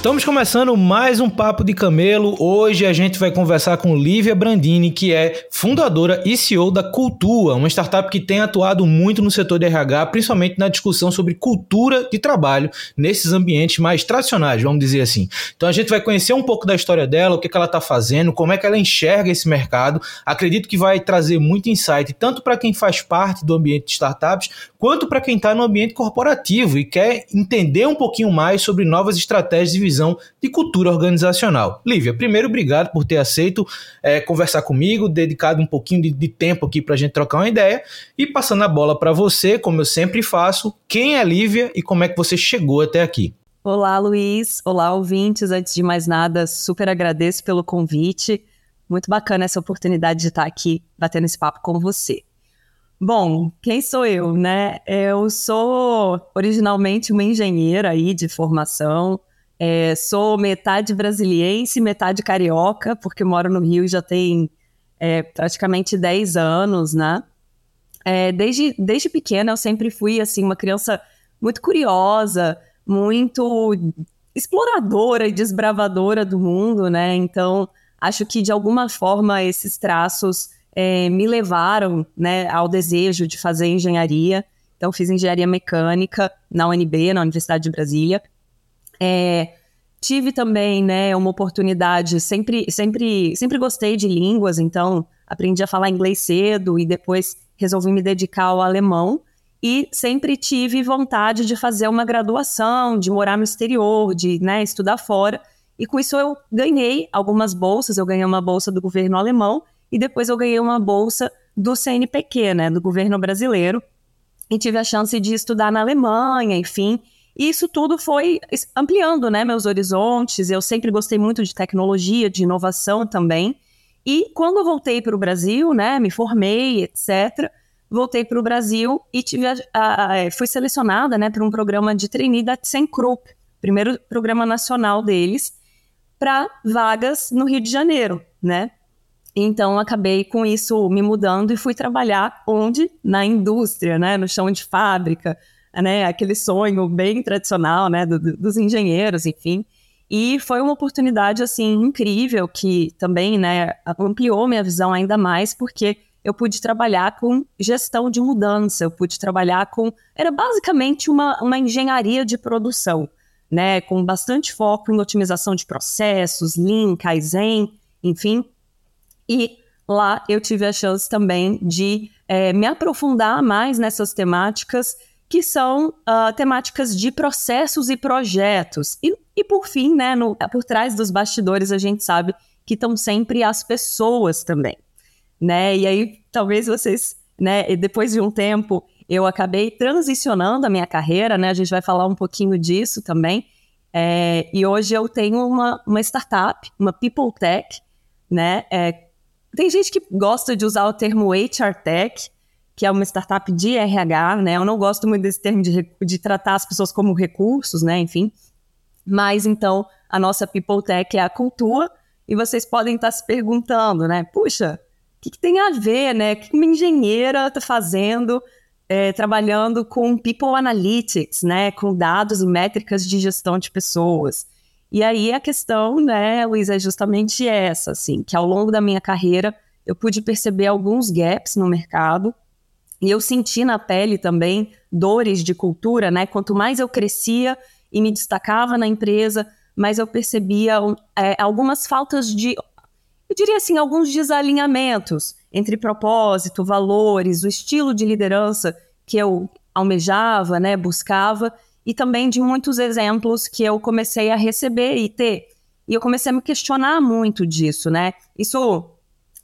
Estamos começando mais um Papo de Camelo. Hoje a gente vai conversar com Lívia Brandini, que é fundadora e CEO da Cultua, uma startup que tem atuado muito no setor de RH, principalmente na discussão sobre cultura de trabalho nesses ambientes mais tradicionais, vamos dizer assim. Então a gente vai conhecer um pouco da história dela, o que, que ela está fazendo, como é que ela enxerga esse mercado. Acredito que vai trazer muito insight, tanto para quem faz parte do ambiente de startups, quanto para quem está no ambiente corporativo e quer entender um pouquinho mais sobre novas estratégias de de cultura organizacional. Lívia, primeiro, obrigado por ter aceito é, conversar comigo, dedicado um pouquinho de, de tempo aqui para a gente trocar uma ideia e passando a bola para você, como eu sempre faço, quem é Lívia e como é que você chegou até aqui? Olá, Luiz. Olá, ouvintes. Antes de mais nada, super agradeço pelo convite. Muito bacana essa oportunidade de estar aqui batendo esse papo com você. Bom, quem sou eu, né? Eu sou originalmente uma engenheira aí de formação, é, sou metade brasiliense, metade carioca, porque moro no Rio já tem é, praticamente 10 anos, né? É, desde, desde pequena eu sempre fui assim uma criança muito curiosa, muito exploradora e desbravadora do mundo, né? Então acho que de alguma forma esses traços é, me levaram, né, ao desejo de fazer engenharia. Então fiz engenharia mecânica na UNB, na Universidade de Brasília. É, tive também, né, uma oportunidade, sempre, sempre, sempre gostei de línguas, então aprendi a falar inglês cedo e depois resolvi me dedicar ao alemão e sempre tive vontade de fazer uma graduação, de morar no exterior, de né, estudar fora. E com isso eu ganhei algumas bolsas, eu ganhei uma bolsa do governo alemão e depois eu ganhei uma bolsa do CNPq, né, do governo brasileiro, e tive a chance de estudar na Alemanha, enfim. E isso tudo foi ampliando né, meus horizontes. Eu sempre gostei muito de tecnologia, de inovação também. E quando eu voltei para o Brasil, né, me formei, etc., voltei para o Brasil e tive a, a, a, é, fui selecionada né, para um programa de trainee da ThyssenKrupp, primeiro programa nacional deles, para vagas no Rio de Janeiro, né? Então, acabei com isso me mudando e fui trabalhar onde? Na indústria, né? No chão de fábrica, né? Aquele sonho bem tradicional, né? Do, do, dos engenheiros, enfim. E foi uma oportunidade, assim, incrível que também, né? Ampliou minha visão ainda mais, porque eu pude trabalhar com gestão de mudança, eu pude trabalhar com... Era basicamente uma, uma engenharia de produção, né? Com bastante foco em otimização de processos, Lean, Kaizen, enfim e lá eu tive a chance também de é, me aprofundar mais nessas temáticas que são uh, temáticas de processos e projetos. E, e por fim, né, no, por trás dos bastidores, a gente sabe que estão sempre as pessoas também. Né? E aí, talvez vocês, né, depois de um tempo, eu acabei transicionando a minha carreira, né? A gente vai falar um pouquinho disso também. É, e hoje eu tenho uma, uma startup, uma People Tech, né? É, tem gente que gosta de usar o termo HR Tech, que é uma startup de RH, né? Eu não gosto muito desse termo de, de tratar as pessoas como recursos, né? Enfim. Mas então, a nossa People Tech é a cultura, e vocês podem estar se perguntando, né? Puxa, o que, que tem a ver, né? O que uma engenheira está fazendo é, trabalhando com People Analytics, né? Com dados e métricas de gestão de pessoas. E aí a questão, né, Luiz, é justamente essa, assim, que ao longo da minha carreira eu pude perceber alguns gaps no mercado e eu senti na pele também dores de cultura, né? Quanto mais eu crescia e me destacava na empresa, mais eu percebia é, algumas faltas de, eu diria assim, alguns desalinhamentos entre propósito, valores, o estilo de liderança que eu almejava, né, buscava, e também de muitos exemplos que eu comecei a receber e ter. E eu comecei a me questionar muito disso, né? Isso,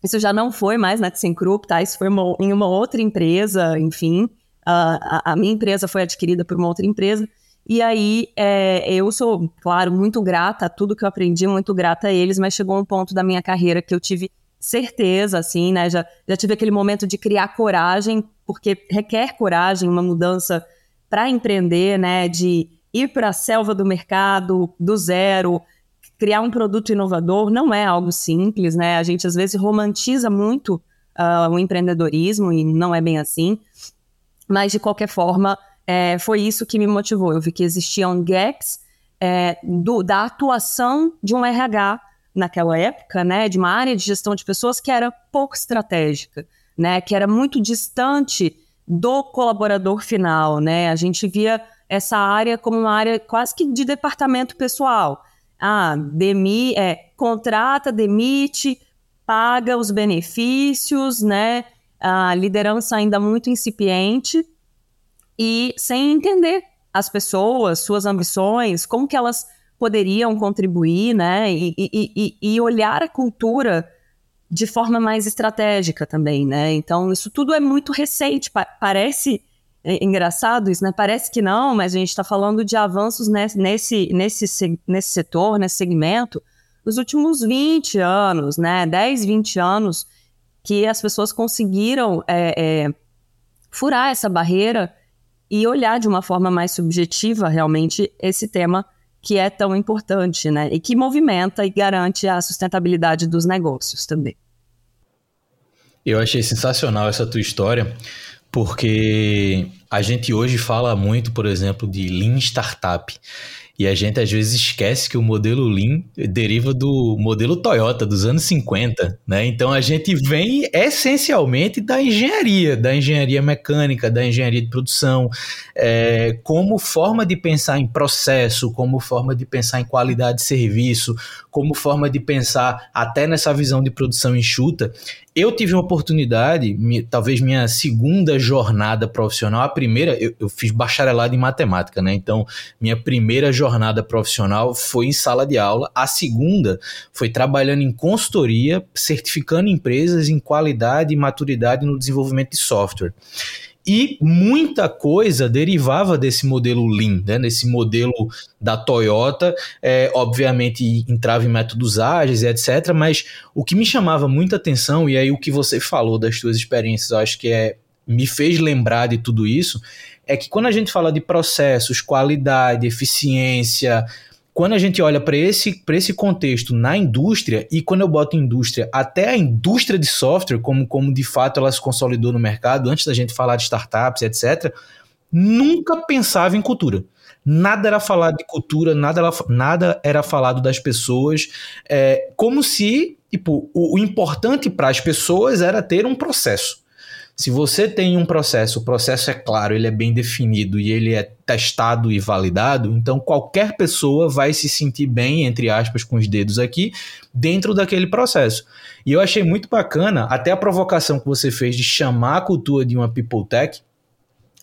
isso já não foi mais na ThyssenKrupp, tá? Isso foi uma, em uma outra empresa, enfim. Uh, a, a, minha empresa foi adquirida por uma outra empresa. E aí, é, eu sou, claro, muito grata a tudo que eu aprendi, muito grata a eles, mas chegou um ponto da minha carreira que eu tive certeza, assim, né? Já, já tive aquele momento de criar coragem, porque requer coragem, uma mudança para empreender, né? De ir para a selva do mercado do zero, criar um produto inovador, não é algo simples, né? A gente às vezes romantiza muito uh, o empreendedorismo e não é bem assim. Mas de qualquer forma, é, foi isso que me motivou. Eu vi que existiam gaps é, do, da atuação de um RH naquela época, né, de uma área de gestão de pessoas que era pouco estratégica, né, que era muito distante do colaborador final, né? A gente via essa área como uma área quase que de departamento pessoal. Ah, demi, é, contrata, demite, paga os benefícios, né? A liderança ainda muito incipiente e sem entender as pessoas, suas ambições, como que elas poderiam contribuir, né? E, e, e, e olhar a cultura de forma mais estratégica também, né? Então, isso tudo é muito recente, pa parece é, engraçado isso, né? Parece que não, mas a gente está falando de avanços nesse, nesse, nesse, nesse setor, nesse segmento, nos últimos 20 anos, né? 10, 20 anos, que as pessoas conseguiram é, é, furar essa barreira e olhar de uma forma mais subjetiva realmente esse tema que é tão importante, né? E que movimenta e garante a sustentabilidade dos negócios também. Eu achei sensacional essa tua história, porque a gente hoje fala muito, por exemplo, de Lean Startup. E a gente às vezes esquece que o modelo Lean deriva do modelo Toyota dos anos 50, né? Então a gente vem essencialmente da engenharia, da engenharia mecânica, da engenharia de produção, é, como forma de pensar em processo, como forma de pensar em qualidade de serviço, como forma de pensar até nessa visão de produção enxuta. Eu tive uma oportunidade, talvez minha segunda jornada profissional, a primeira, eu, eu, fiz bacharelado em matemática, né? Então, minha primeira jornada profissional foi em sala de aula, a segunda foi trabalhando em consultoria, certificando empresas em qualidade e maturidade no desenvolvimento de software. E muita coisa derivava desse modelo Lean, né? Nesse modelo da Toyota, é, obviamente entrava em métodos ágeis, etc. Mas o que me chamava muita atenção, e aí o que você falou das suas experiências, eu acho que é, me fez lembrar de tudo isso, é que quando a gente fala de processos, qualidade, eficiência, quando a gente olha para esse, esse contexto na indústria, e quando eu boto indústria, até a indústria de software, como, como de fato ela se consolidou no mercado, antes da gente falar de startups, etc., nunca pensava em cultura. Nada era falado de cultura, nada era, nada era falado das pessoas, é, como se tipo, o, o importante para as pessoas era ter um processo. Se você tem um processo, o processo é claro, ele é bem definido e ele é testado e validado, então qualquer pessoa vai se sentir bem, entre aspas, com os dedos aqui, dentro daquele processo. E eu achei muito bacana até a provocação que você fez de chamar a cultura de uma people tech,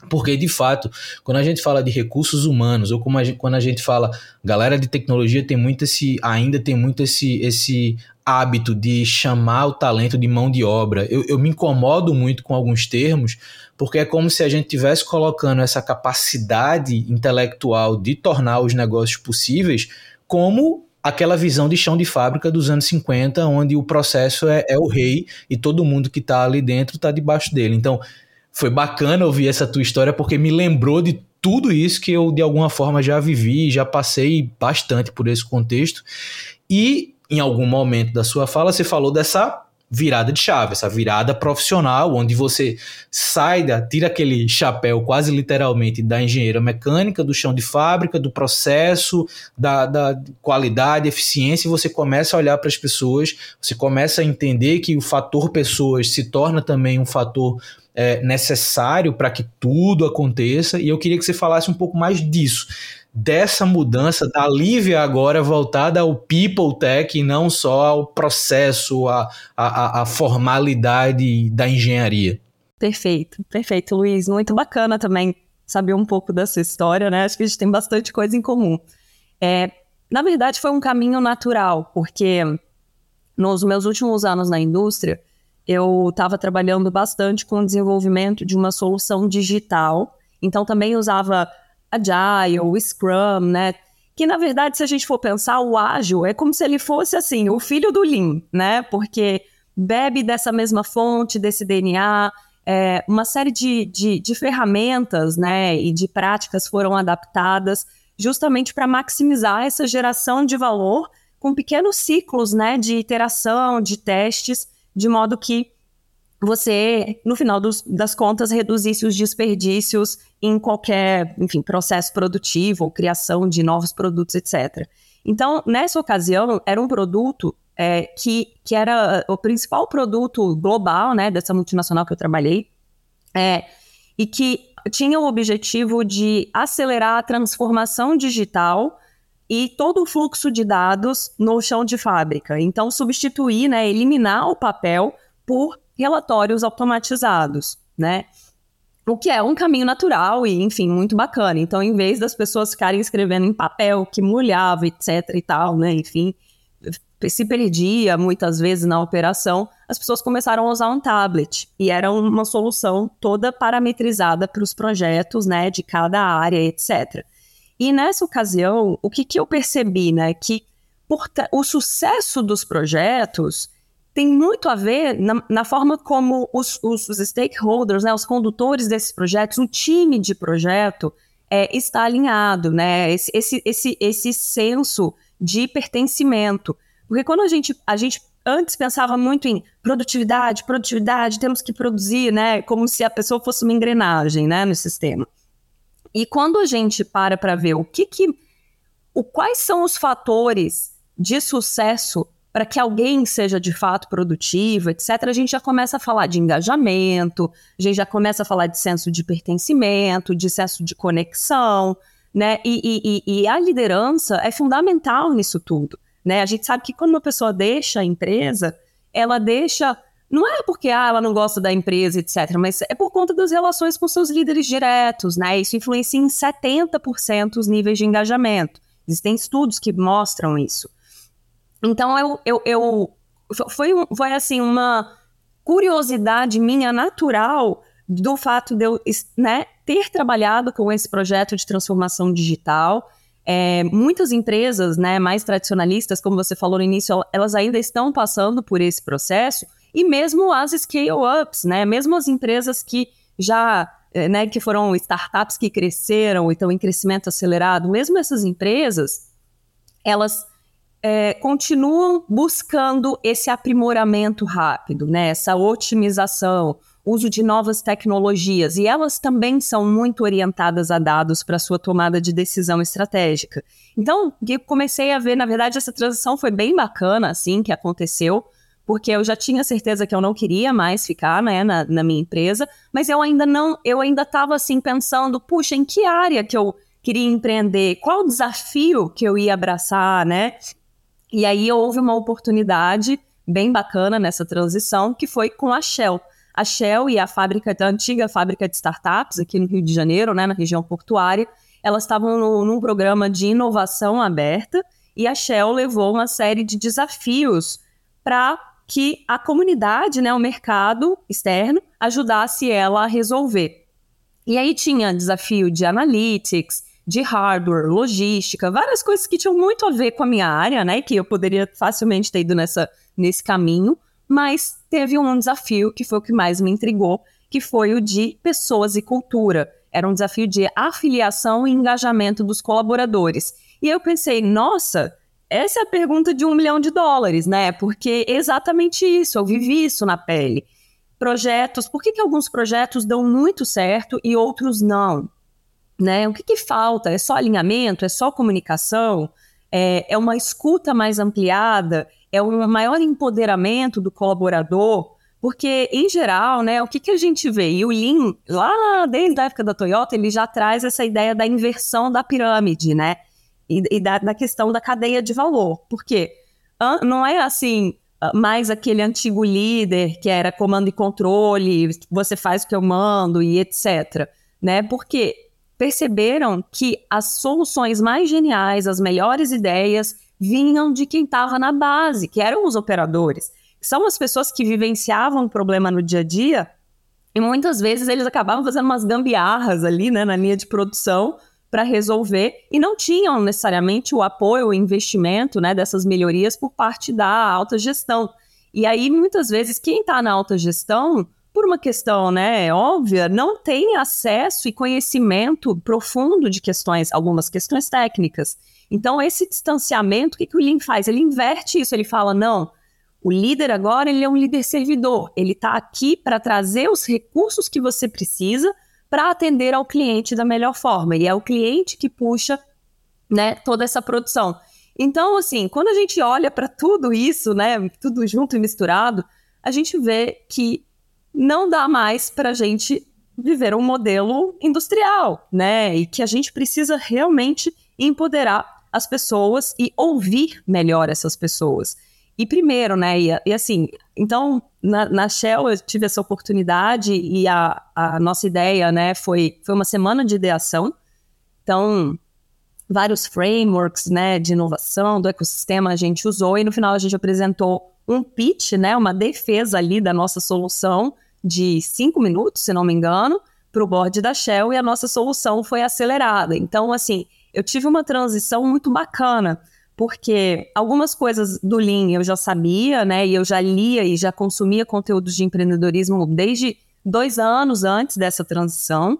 porque, de fato, quando a gente fala de recursos humanos, ou como a gente, quando a gente fala, galera de tecnologia tem muito esse, ainda tem muito esse, esse hábito de chamar o talento de mão de obra. Eu, eu me incomodo muito com alguns termos, porque é como se a gente estivesse colocando essa capacidade intelectual de tornar os negócios possíveis como aquela visão de chão de fábrica dos anos 50, onde o processo é, é o rei e todo mundo que está ali dentro está debaixo dele. Então, foi bacana ouvir essa tua história porque me lembrou de tudo isso que eu de alguma forma já vivi, já passei bastante por esse contexto. E em algum momento da sua fala, você falou dessa virada de chave, essa virada profissional, onde você sai, da, tira aquele chapéu quase literalmente da engenheira mecânica, do chão de fábrica, do processo, da, da qualidade, eficiência, e você começa a olhar para as pessoas, você começa a entender que o fator pessoas se torna também um fator é, necessário para que tudo aconteça, e eu queria que você falasse um pouco mais disso dessa mudança da Lívia agora voltada ao people tech e não só ao processo, a, a, a formalidade da engenharia. Perfeito, perfeito, Luiz. Muito bacana também saber um pouco dessa história, né? Acho que a gente tem bastante coisa em comum. É, na verdade, foi um caminho natural, porque nos meus últimos anos na indústria, eu estava trabalhando bastante com o desenvolvimento de uma solução digital. Então, também usava Agile, Scrum, né? Que, na verdade, se a gente for pensar, o ágil é como se ele fosse, assim, o filho do Lean, né? Porque bebe dessa mesma fonte, desse DNA, é, uma série de, de, de ferramentas, né? E de práticas foram adaptadas justamente para maximizar essa geração de valor com pequenos ciclos, né? De iteração, de testes, de modo que você, no final dos, das contas, reduzisse os desperdícios em qualquer, enfim, processo produtivo ou criação de novos produtos, etc. Então, nessa ocasião, era um produto é, que, que era o principal produto global, né, dessa multinacional que eu trabalhei, é, e que tinha o objetivo de acelerar a transformação digital e todo o fluxo de dados no chão de fábrica. Então, substituir, né, eliminar o papel por relatórios automatizados, né? O que é um caminho natural e, enfim, muito bacana. Então, em vez das pessoas ficarem escrevendo em papel que molhava, etc e tal, né? Enfim, se perdia muitas vezes na operação, as pessoas começaram a usar um tablet. E era uma solução toda parametrizada para os projetos, né? De cada área, etc. E nessa ocasião, o que, que eu percebi, né? Que o sucesso dos projetos tem muito a ver na, na forma como os, os, os, stakeholders, né, os condutores desses projetos, o time de projeto é, está alinhado, né? Esse, esse, esse, esse senso de pertencimento. Porque quando a gente, a gente antes pensava muito em produtividade, produtividade, temos que produzir, né? Como se a pessoa fosse uma engrenagem, né, no sistema. E quando a gente para para ver o que que, o, quais são os fatores de sucesso para que alguém seja de fato produtivo, etc., a gente já começa a falar de engajamento, a gente já começa a falar de senso de pertencimento, de senso de conexão, né? E, e, e a liderança é fundamental nisso tudo, né? A gente sabe que quando uma pessoa deixa a empresa, ela deixa não é porque ah, ela não gosta da empresa, etc., mas é por conta das relações com seus líderes diretos, né? Isso influencia em 70% os níveis de engajamento. Existem estudos que mostram isso. Então, eu, eu, eu foi, foi assim, uma curiosidade minha natural do fato de eu né, ter trabalhado com esse projeto de transformação digital. É, muitas empresas né, mais tradicionalistas, como você falou no início, elas ainda estão passando por esse processo, e mesmo as scale-ups, né, mesmo as empresas que já é, né, que foram startups que cresceram e estão em crescimento acelerado, mesmo essas empresas, elas é, continuam buscando esse aprimoramento rápido, né? essa otimização, uso de novas tecnologias, e elas também são muito orientadas a dados para sua tomada de decisão estratégica. Então, eu comecei a ver, na verdade, essa transição foi bem bacana, assim, que aconteceu, porque eu já tinha certeza que eu não queria mais ficar, né, na, na minha empresa, mas eu ainda não, eu ainda estava, assim, pensando, puxa, em que área que eu queria empreender, qual o desafio que eu ia abraçar, né? E aí houve uma oportunidade bem bacana nessa transição, que foi com a Shell. A Shell e a fábrica, a antiga fábrica de startups aqui no Rio de Janeiro, né, na região portuária, elas estavam no, num programa de inovação aberta e a Shell levou uma série de desafios para que a comunidade, né, o mercado externo, ajudasse ela a resolver. E aí tinha desafio de analytics, de hardware, logística, várias coisas que tinham muito a ver com a minha área, né? Que eu poderia facilmente ter ido nessa, nesse caminho, mas teve um desafio que foi o que mais me intrigou, que foi o de pessoas e cultura. Era um desafio de afiliação e engajamento dos colaboradores. E eu pensei, nossa, essa é a pergunta de um milhão de dólares, né? Porque é exatamente isso, eu vivi isso na pele. Projetos, por que, que alguns projetos dão muito certo e outros não? Né? O que, que falta? É só alinhamento? É só comunicação? É, é uma escuta mais ampliada? É um maior empoderamento do colaborador? Porque, em geral, né, o que, que a gente vê? E o Lean, lá desde a época da Toyota, ele já traz essa ideia da inversão da pirâmide, né? E, e da, da, questão da cadeia de valor. Por quê? Não é assim, mais aquele antigo líder que era comando e controle, você faz o que eu mando e etc. Né? Porque perceberam que as soluções mais geniais, as melhores ideias, vinham de quem estava na base, que eram os operadores. São as pessoas que vivenciavam o problema no dia a dia e muitas vezes eles acabavam fazendo umas gambiarras ali, né, na linha de produção para resolver e não tinham necessariamente o apoio, o investimento, né, dessas melhorias por parte da alta gestão. E aí muitas vezes quem está na alta gestão por uma questão, né, óbvia, não tem acesso e conhecimento profundo de questões, algumas questões técnicas. Então, esse distanciamento, o que, que o Lean faz? Ele inverte isso, ele fala, não, o líder agora, ele é um líder servidor, ele está aqui para trazer os recursos que você precisa para atender ao cliente da melhor forma, e é o cliente que puxa, né, toda essa produção. Então, assim, quando a gente olha para tudo isso, né, tudo junto e misturado, a gente vê que não dá mais para a gente viver um modelo industrial, né? E que a gente precisa realmente empoderar as pessoas e ouvir melhor essas pessoas. E primeiro, né? E, e assim, então na, na, Shell eu tive essa oportunidade e a, a nossa ideia, né? Foi, foi uma semana de ideação. Então, vários frameworks, né? De inovação do ecossistema a gente usou e no final a gente apresentou um pitch, né? Uma defesa ali da nossa solução de cinco minutos, se não me engano, para o board da Shell e a nossa solução foi acelerada. Então, assim, eu tive uma transição muito bacana, porque algumas coisas do Lean eu já sabia, né? E eu já lia e já consumia conteúdos de empreendedorismo desde dois anos antes dessa transição.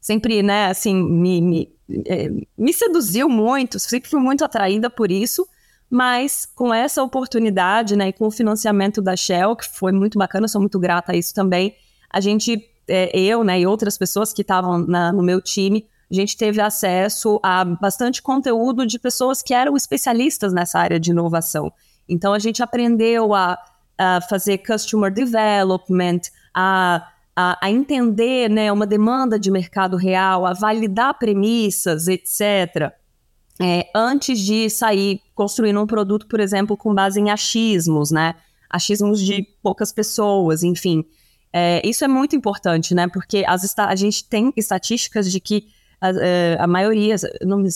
Sempre, né, assim, me, me, é, me seduziu muito, sempre fui muito atraída por isso. Mas com essa oportunidade, né, e com o financiamento da Shell, que foi muito bacana, sou muito grata a isso também, a gente, é, eu, né, e outras pessoas que estavam no meu time, a gente teve acesso a bastante conteúdo de pessoas que eram especialistas nessa área de inovação. Então a gente aprendeu a, a fazer customer development, a, a, a, entender né, uma demanda de mercado real, a validar premissas, etc é, antes de sair construindo um produto, por exemplo, com base em achismos, né? Achismos de poucas pessoas, enfim. É, isso é muito importante, né? Porque as, a gente tem estatísticas de que a, é, a maioria, se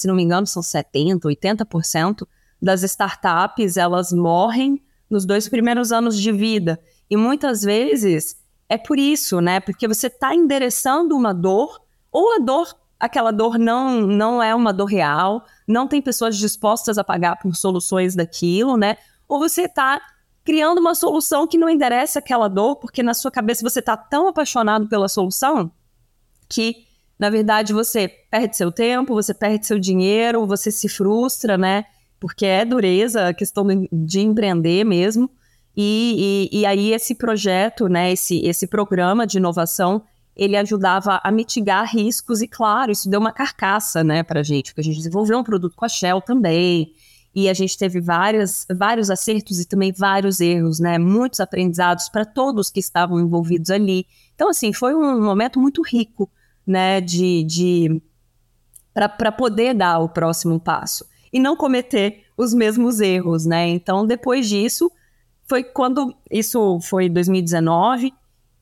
não me engano, são 70%, 80% das startups, elas morrem nos dois primeiros anos de vida. E muitas vezes é por isso, né? Porque você está endereçando uma dor, ou a dor aquela dor não, não é uma dor real, não tem pessoas dispostas a pagar por soluções daquilo, né? Ou você está criando uma solução que não endereça aquela dor, porque na sua cabeça você está tão apaixonado pela solução que, na verdade, você perde seu tempo, você perde seu dinheiro, você se frustra, né? Porque é dureza a questão de empreender mesmo. E, e, e aí esse projeto, né, esse, esse programa de inovação, ele ajudava a mitigar riscos e, claro, isso deu uma carcaça, né, para a gente, porque a gente desenvolveu um produto com a Shell também, e a gente teve várias, vários acertos e também vários erros, né, muitos aprendizados para todos que estavam envolvidos ali. Então, assim, foi um momento muito rico, né, de, de para poder dar o próximo passo e não cometer os mesmos erros, né? Então, depois disso, foi quando isso foi 2019,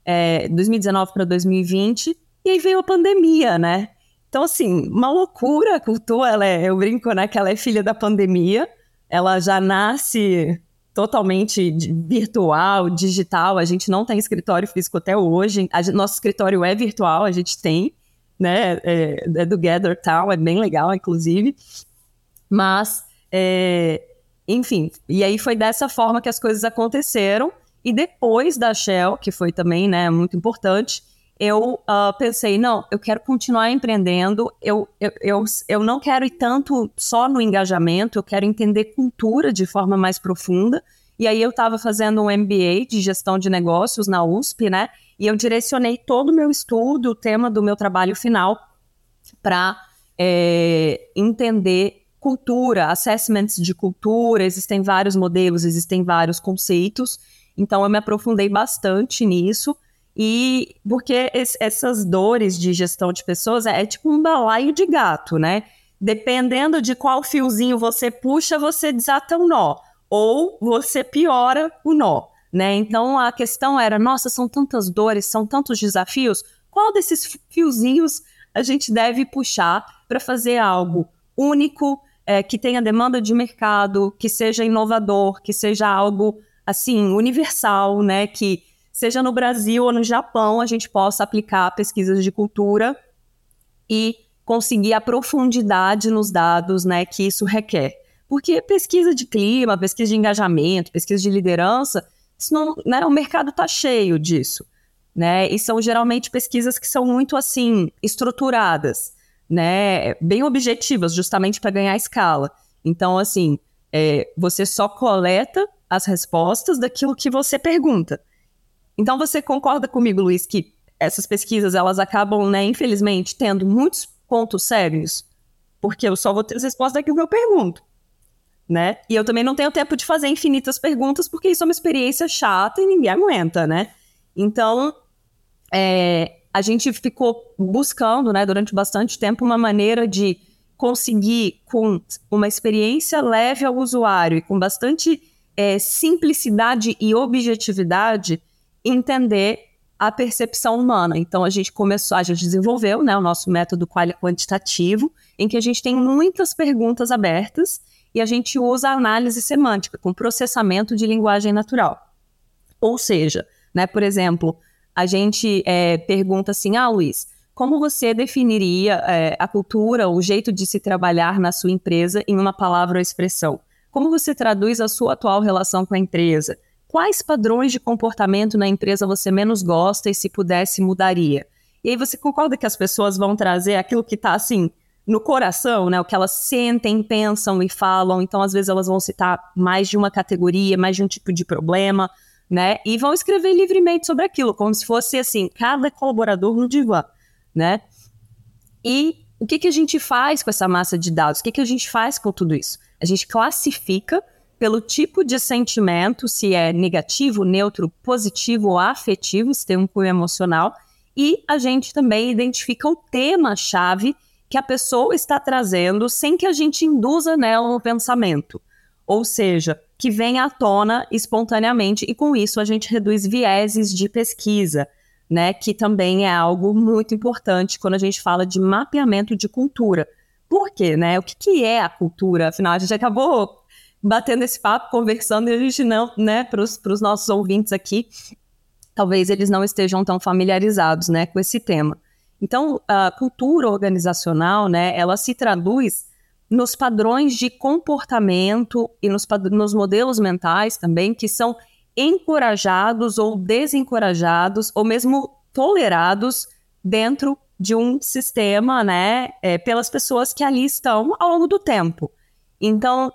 é, 2019 para 2020, e aí veio a pandemia, né? Então, assim, uma loucura a cultura, ela é, eu brinco, né, que ela é filha da pandemia, ela já nasce totalmente virtual, digital, a gente não tem escritório físico até hoje, a, nosso escritório é virtual, a gente tem, né, é, é do Gather Town, é bem legal, inclusive, mas, é, enfim, e aí foi dessa forma que as coisas aconteceram, e depois da Shell, que foi também né, muito importante, eu uh, pensei, não, eu quero continuar empreendendo, eu, eu, eu, eu não quero ir tanto só no engajamento, eu quero entender cultura de forma mais profunda. E aí eu estava fazendo um MBA de gestão de negócios na USP, né? E eu direcionei todo o meu estudo, o tema do meu trabalho final, para é, entender cultura, assessments de cultura, existem vários modelos, existem vários conceitos. Então eu me aprofundei bastante nisso. E porque esse, essas dores de gestão de pessoas é, é, tipo um balaio de gato, né? Dependendo de qual fiozinho você puxa, você desata um nó. Ou você piora o nó, né? Então a questão era: nossa, são tantas dores, são tantos desafios. Qual desses fiozinhos a gente deve puxar para fazer algo único, é, que tenha demanda de mercado, que seja inovador, que seja algo assim universal, né? Que seja no Brasil ou no Japão a gente possa aplicar pesquisas de cultura e conseguir a profundidade nos dados, né? Que isso requer. Porque pesquisa de clima, pesquisa de engajamento, pesquisa de liderança, isso não, né, o mercado está cheio disso. Né? E são geralmente pesquisas que são muito assim estruturadas, né? Bem objetivas, justamente para ganhar escala. Então, assim, é, você só coleta as respostas daquilo que você pergunta. Então, você concorda comigo, Luiz, que essas pesquisas elas acabam, né, infelizmente, tendo muitos pontos sérios, porque eu só vou ter as respostas daquilo que eu pergunto né? E eu também não tenho tempo de fazer infinitas perguntas, porque isso é uma experiência chata e ninguém aguenta, né? Então, é, a gente ficou buscando, né, durante bastante tempo, uma maneira de conseguir, com uma experiência leve ao usuário e com bastante é, simplicidade e objetividade, entender a percepção humana. Então, a gente começou, a gente desenvolveu né, o nosso método quantitativo, em que a gente tem muitas perguntas abertas e a gente usa análise semântica com processamento de linguagem natural. Ou seja, né, por exemplo, a gente é, pergunta assim, ah, Luiz, como você definiria é, a cultura, o jeito de se trabalhar na sua empresa em uma palavra ou expressão? Como você traduz a sua atual relação com a empresa? Quais padrões de comportamento na empresa você menos gosta e, se pudesse, mudaria? E aí você concorda que as pessoas vão trazer aquilo que está assim no coração, né? O que elas sentem, pensam e falam. Então, às vezes, elas vão citar mais de uma categoria, mais de um tipo de problema, né? E vão escrever livremente sobre aquilo, como se fosse assim, cada colaborador no divã, né? E o que, que a gente faz com essa massa de dados? O que, que a gente faz com tudo isso? A gente classifica pelo tipo de sentimento, se é negativo, neutro, positivo ou afetivo, se tem um cunho emocional, e a gente também identifica o tema-chave que a pessoa está trazendo sem que a gente induza nela no pensamento. Ou seja, que vem à tona espontaneamente e com isso a gente reduz vieses de pesquisa, né, que também é algo muito importante quando a gente fala de mapeamento de cultura. Por quê, né? O que, que é a cultura? Afinal, a gente acabou batendo esse papo, conversando, e a gente não, né, para os nossos ouvintes aqui, talvez eles não estejam tão familiarizados, né, com esse tema. Então, a cultura organizacional, né, ela se traduz nos padrões de comportamento e nos, nos modelos mentais também que são encorajados ou desencorajados ou mesmo tolerados dentro de um sistema, né, é, pelas pessoas que ali estão ao longo do tempo. Então,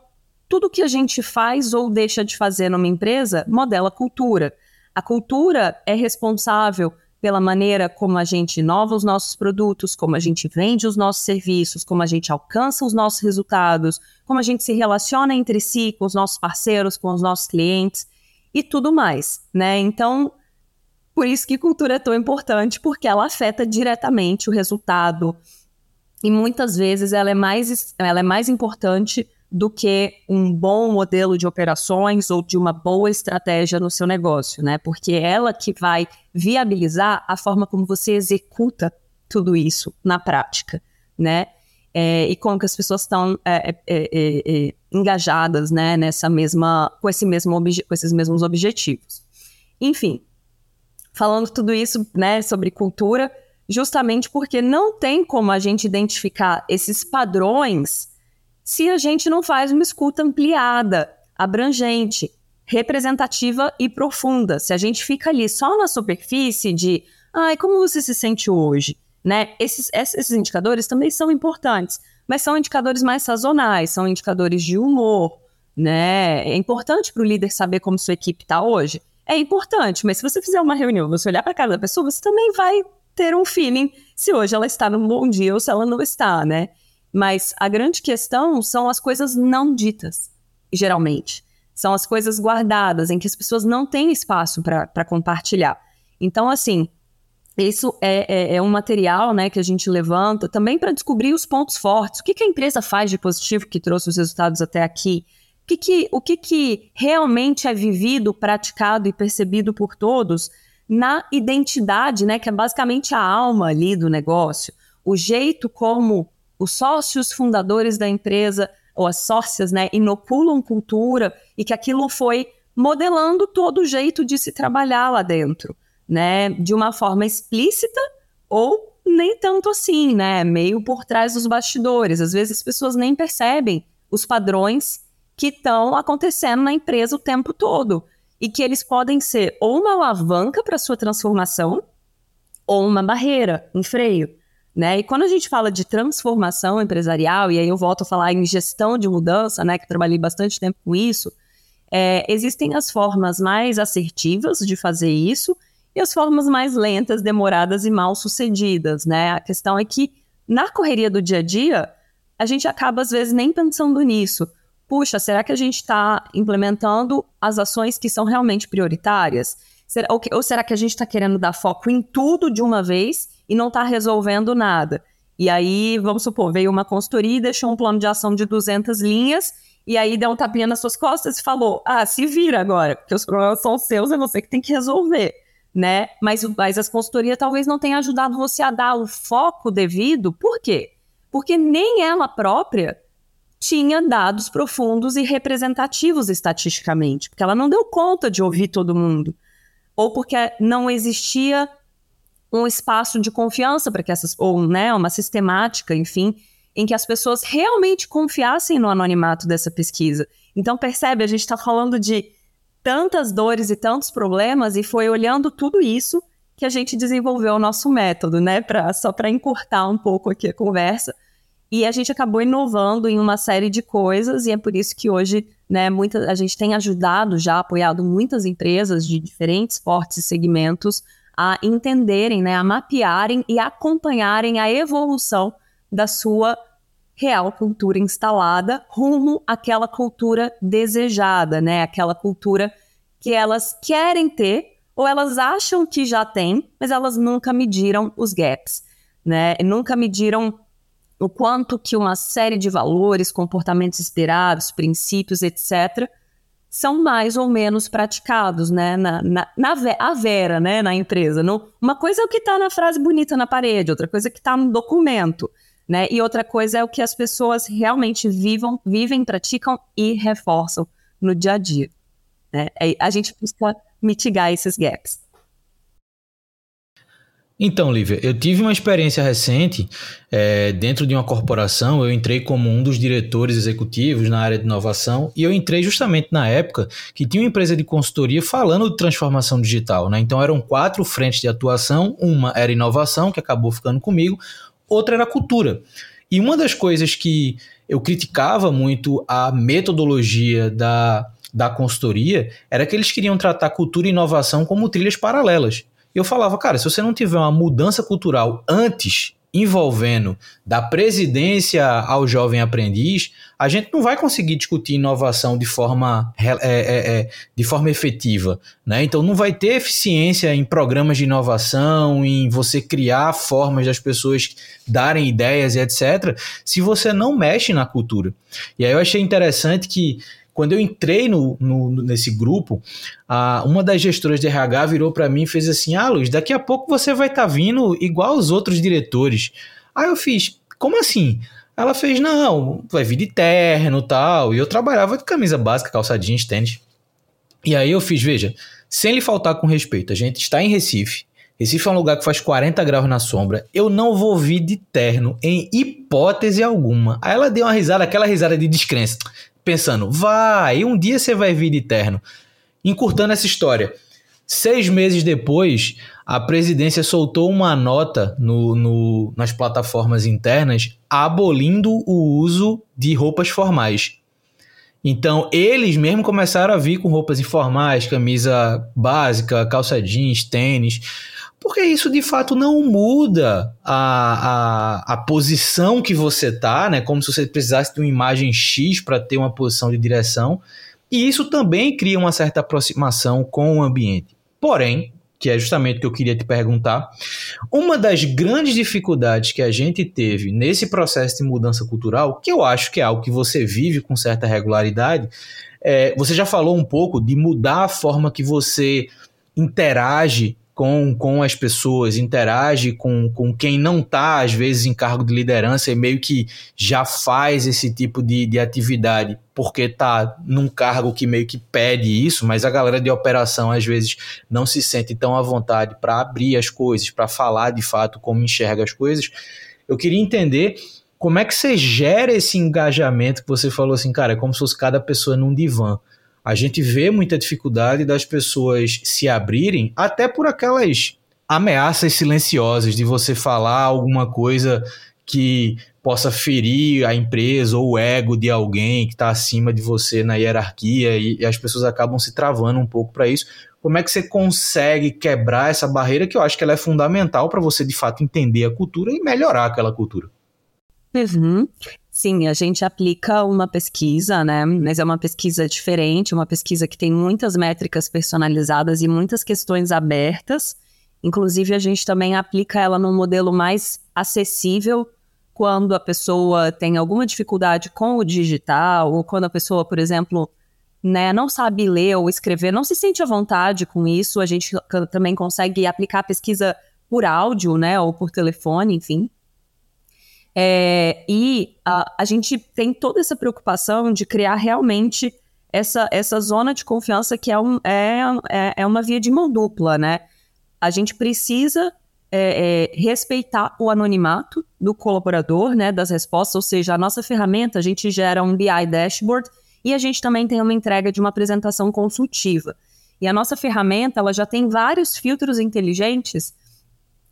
tudo que a gente faz ou deixa de fazer numa empresa modela cultura. A cultura é responsável pela maneira como a gente inova os nossos produtos, como a gente vende os nossos serviços, como a gente alcança os nossos resultados, como a gente se relaciona entre si com os nossos parceiros, com os nossos clientes e tudo mais, né? Então, por isso que cultura é tão importante, porque ela afeta diretamente o resultado e muitas vezes ela é mais, ela é mais importante do que um bom modelo de operações ou de uma boa estratégia no seu negócio, né? Porque é ela que vai viabilizar a forma como você executa tudo isso na prática, né? É, e como que as pessoas estão é é, é, é, engajadas, né? Nessa mesma, com esse mesmo com esses mesmos objetivos. Enfim, falando tudo isso, né? Sobre cultura, justamente porque não tem como a gente identificar esses padrões se a gente não faz uma escuta ampliada, abrangente, representativa e profunda. Se a gente fica ali só na superfície de, ai, como você se sente hoje? Né? Esses, esses indicadores também são importantes, mas são indicadores mais sazonais, são indicadores de humor. Né? É importante para o líder saber como sua equipe está hoje? É importante, mas se você fizer uma reunião, você olhar para cara da pessoa, você também vai ter um feeling se hoje ela está num bom dia ou se ela não está, né? Mas a grande questão são as coisas não ditas, geralmente. São as coisas guardadas, em que as pessoas não têm espaço para compartilhar. Então, assim, isso é, é, é, um material né, que a gente levanta também para descobrir os pontos fortes. O que, que, a empresa faz de positivo que trouxe os resultados até aqui? O que, que, o que, que realmente é vivido, praticado e percebido por todos na identidade, né, que é basicamente a alma ali do negócio? o jeito como os sócios fundadores da empresa ou as sócias, né, inoculam cultura e que aquilo foi modelando todo o jeito de se trabalhar lá dentro, né, de uma forma explícita ou nem tanto assim, né, meio por trás dos bastidores. Às vezes as pessoas nem percebem os padrões que estão acontecendo na empresa o tempo todo e que eles podem ser ou uma alavanca para sua transformação ou uma barreira, um freio. Né? E quando a gente fala de transformação empresarial, e aí eu volto a falar em gestão de mudança, né, que trabalhei bastante tempo com isso, é, existem as formas mais assertivas de fazer isso e as formas mais lentas, demoradas e mal sucedidas. Né? A questão é que na correria do dia a dia, a gente acaba às vezes nem pensando nisso. Puxa, será que a gente está implementando as ações que são realmente prioritárias? Ou será que a gente está querendo dar foco em tudo de uma vez e não está resolvendo nada. E aí, vamos supor, veio uma consultoria e deixou um plano de ação de 200 linhas, e aí deu um tapinha nas suas costas e falou: ah, se vira agora, porque os problemas são seus, é você que tem que resolver. Né? Mas, mas as consultorias talvez não tenham ajudado você a dar o foco devido. Por quê? Porque nem ela própria tinha dados profundos e representativos estatisticamente, porque ela não deu conta de ouvir todo mundo, ou porque não existia um espaço de confiança para que essas, ou né, uma sistemática, enfim, em que as pessoas realmente confiassem no anonimato dessa pesquisa. Então, percebe, a gente está falando de tantas dores e tantos problemas, e foi olhando tudo isso que a gente desenvolveu o nosso método, né? Pra, só para encurtar um pouco aqui a conversa. E a gente acabou inovando em uma série de coisas, e é por isso que hoje, né, muita, a gente tem ajudado já, apoiado muitas empresas de diferentes portes e segmentos a entenderem, né, a mapearem e acompanharem a evolução da sua real cultura instalada rumo àquela cultura desejada, né? Aquela cultura que elas querem ter ou elas acham que já têm, mas elas nunca mediram os gaps, né? Nunca mediram o quanto que uma série de valores, comportamentos esperados, princípios, etc., são mais ou menos praticados, né? Na, na, na a vera, né? Na empresa. Não, uma coisa é o que está na frase bonita na parede, outra coisa é o que está no documento, né? E outra coisa é o que as pessoas realmente vivam, vivem, praticam e reforçam no dia a dia. Né? É, a gente precisa mitigar esses gaps. Então, Lívia, eu tive uma experiência recente é, dentro de uma corporação. Eu entrei como um dos diretores executivos na área de inovação e eu entrei justamente na época que tinha uma empresa de consultoria falando de transformação digital. Né? Então, eram quatro frentes de atuação: uma era inovação, que acabou ficando comigo, outra era cultura. E uma das coisas que eu criticava muito a metodologia da, da consultoria era que eles queriam tratar cultura e inovação como trilhas paralelas. E eu falava, cara, se você não tiver uma mudança cultural antes, envolvendo da presidência ao jovem aprendiz, a gente não vai conseguir discutir inovação de forma, é, é, é, de forma efetiva. Né? Então, não vai ter eficiência em programas de inovação, em você criar formas das pessoas darem ideias e etc., se você não mexe na cultura. E aí eu achei interessante que quando eu entrei no, no nesse grupo, a, uma das gestoras de RH virou para mim e fez assim: Ah, Luiz, daqui a pouco você vai estar tá vindo igual os outros diretores. Aí eu fiz: Como assim? Ela fez: Não, vai vir de terno tal. E eu trabalhava de camisa básica, calça jeans. E aí eu fiz: Veja, sem lhe faltar com respeito, a gente está em Recife. Recife é um lugar que faz 40 graus na sombra. Eu não vou vir de terno em hipótese alguma. Aí ela deu uma risada, aquela risada de descrença pensando, vai, um dia você vai vir de terno. Encurtando essa história. Seis meses depois, a presidência soltou uma nota no, no, nas plataformas internas abolindo o uso de roupas formais. Então, eles mesmo começaram a vir com roupas informais, camisa básica, calça jeans, tênis porque isso de fato não muda a, a, a posição que você tá, né? Como se você precisasse de uma imagem X para ter uma posição de direção. E isso também cria uma certa aproximação com o ambiente. Porém, que é justamente o que eu queria te perguntar, uma das grandes dificuldades que a gente teve nesse processo de mudança cultural, que eu acho que é algo que você vive com certa regularidade, é, você já falou um pouco de mudar a forma que você interage com, com as pessoas, interage com, com quem não está, às vezes, em cargo de liderança e meio que já faz esse tipo de, de atividade porque está num cargo que meio que pede isso, mas a galera de operação às vezes não se sente tão à vontade para abrir as coisas, para falar de fato como enxerga as coisas. Eu queria entender como é que você gera esse engajamento que você falou assim, cara, é como se fosse cada pessoa num divã a gente vê muita dificuldade das pessoas se abrirem, até por aquelas ameaças silenciosas de você falar alguma coisa que possa ferir a empresa ou o ego de alguém que está acima de você na hierarquia e, e as pessoas acabam se travando um pouco para isso. Como é que você consegue quebrar essa barreira que eu acho que ela é fundamental para você de fato entender a cultura e melhorar aquela cultura? Uhum. Sim, a gente aplica uma pesquisa, né? Mas é uma pesquisa diferente, uma pesquisa que tem muitas métricas personalizadas e muitas questões abertas. Inclusive, a gente também aplica ela num modelo mais acessível quando a pessoa tem alguma dificuldade com o digital, ou quando a pessoa, por exemplo, né, não sabe ler ou escrever, não se sente à vontade com isso. A gente também consegue aplicar a pesquisa por áudio, né, ou por telefone, enfim. É, e a, a gente tem toda essa preocupação de criar realmente essa, essa zona de confiança que é, um, é, é, é uma via de mão dupla, né? A gente precisa é, é, respeitar o anonimato do colaborador, né, das respostas, ou seja, a nossa ferramenta, a gente gera um BI dashboard e a gente também tem uma entrega de uma apresentação consultiva. E a nossa ferramenta, ela já tem vários filtros inteligentes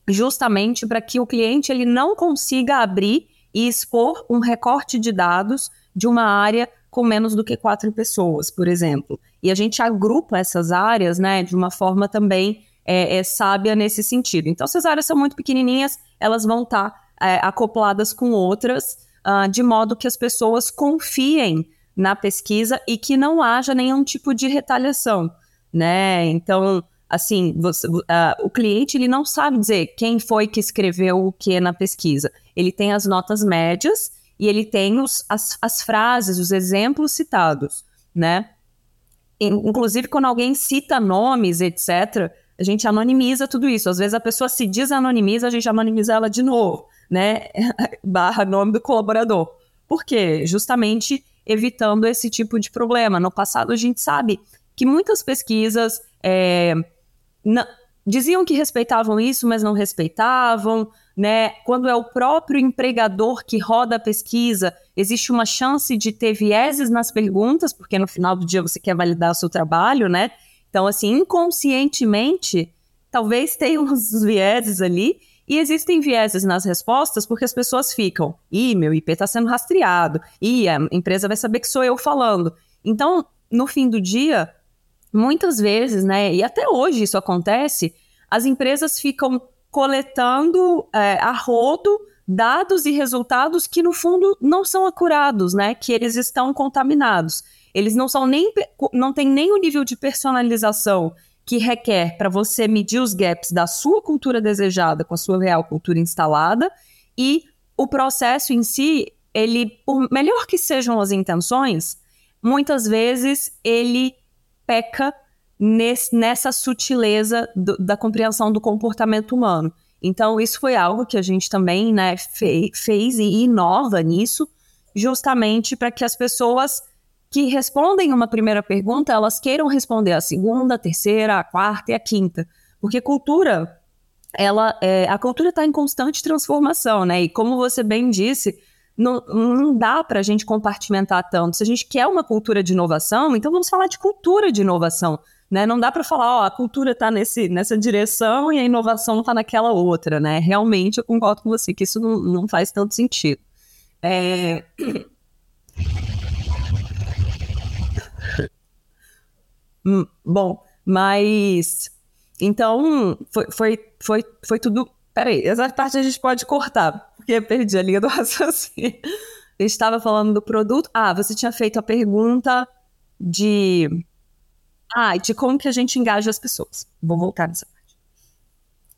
justamente para que o cliente ele não consiga abrir e expor um recorte de dados de uma área com menos do que quatro pessoas, por exemplo. E a gente agrupa essas áreas, né, de uma forma também é, é sábia nesse sentido. Então, se as áreas são muito pequenininhas, elas vão estar tá, é, acopladas com outras, uh, de modo que as pessoas confiem na pesquisa e que não haja nenhum tipo de retaliação, né? Então, assim, você, uh, o cliente ele não sabe dizer quem foi que escreveu o que na pesquisa. Ele tem as notas médias e ele tem os, as, as frases, os exemplos citados, né? Inclusive, quando alguém cita nomes, etc., a gente anonimiza tudo isso. Às vezes a pessoa se desanonimiza, a gente anonimiza ela de novo, né? Barra nome do colaborador. Por quê? Justamente evitando esse tipo de problema. No passado, a gente sabe que muitas pesquisas é, diziam que respeitavam isso, mas não respeitavam, né? Quando é o próprio empregador que roda a pesquisa, existe uma chance de ter vieses nas perguntas, porque no final do dia você quer validar o seu trabalho, né? Então, assim, inconscientemente, talvez tenham uns vieses ali, e existem vieses nas respostas porque as pessoas ficam, ih, meu IP está sendo rastreado, ih, a empresa vai saber que sou eu falando. Então, no fim do dia, muitas vezes, né, e até hoje isso acontece, as empresas ficam coletando é, a rodo dados e resultados que no fundo não são acurados, né, que eles estão contaminados. Eles não são nem não tem nem o nível de personalização que requer para você medir os gaps da sua cultura desejada com a sua real cultura instalada e o processo em si, ele por melhor que sejam as intenções, muitas vezes ele peca nesse, nessa sutileza do, da compreensão do comportamento humano. Então, isso foi algo que a gente também né, fe, fez e inova nisso, justamente para que as pessoas que respondem uma primeira pergunta, elas queiram responder a segunda, a terceira, a quarta e a quinta. Porque cultura, ela, é, a cultura está em constante transformação, né? E como você bem disse, não, não dá para a gente compartimentar tanto. Se a gente quer uma cultura de inovação, então vamos falar de cultura de inovação. Né? Não dá para falar, ó, a cultura está nessa direção e a inovação está naquela outra, né? Realmente eu concordo com você que isso não, não faz tanto sentido. É... Bom, mas então foi, foi, foi, foi tudo. Peraí, essa parte a gente pode cortar porque perdi a linha do raciocínio. Eu estava falando do produto. Ah, você tinha feito a pergunta de. Ah, de como que a gente engaja as pessoas. Vou voltar nessa parte.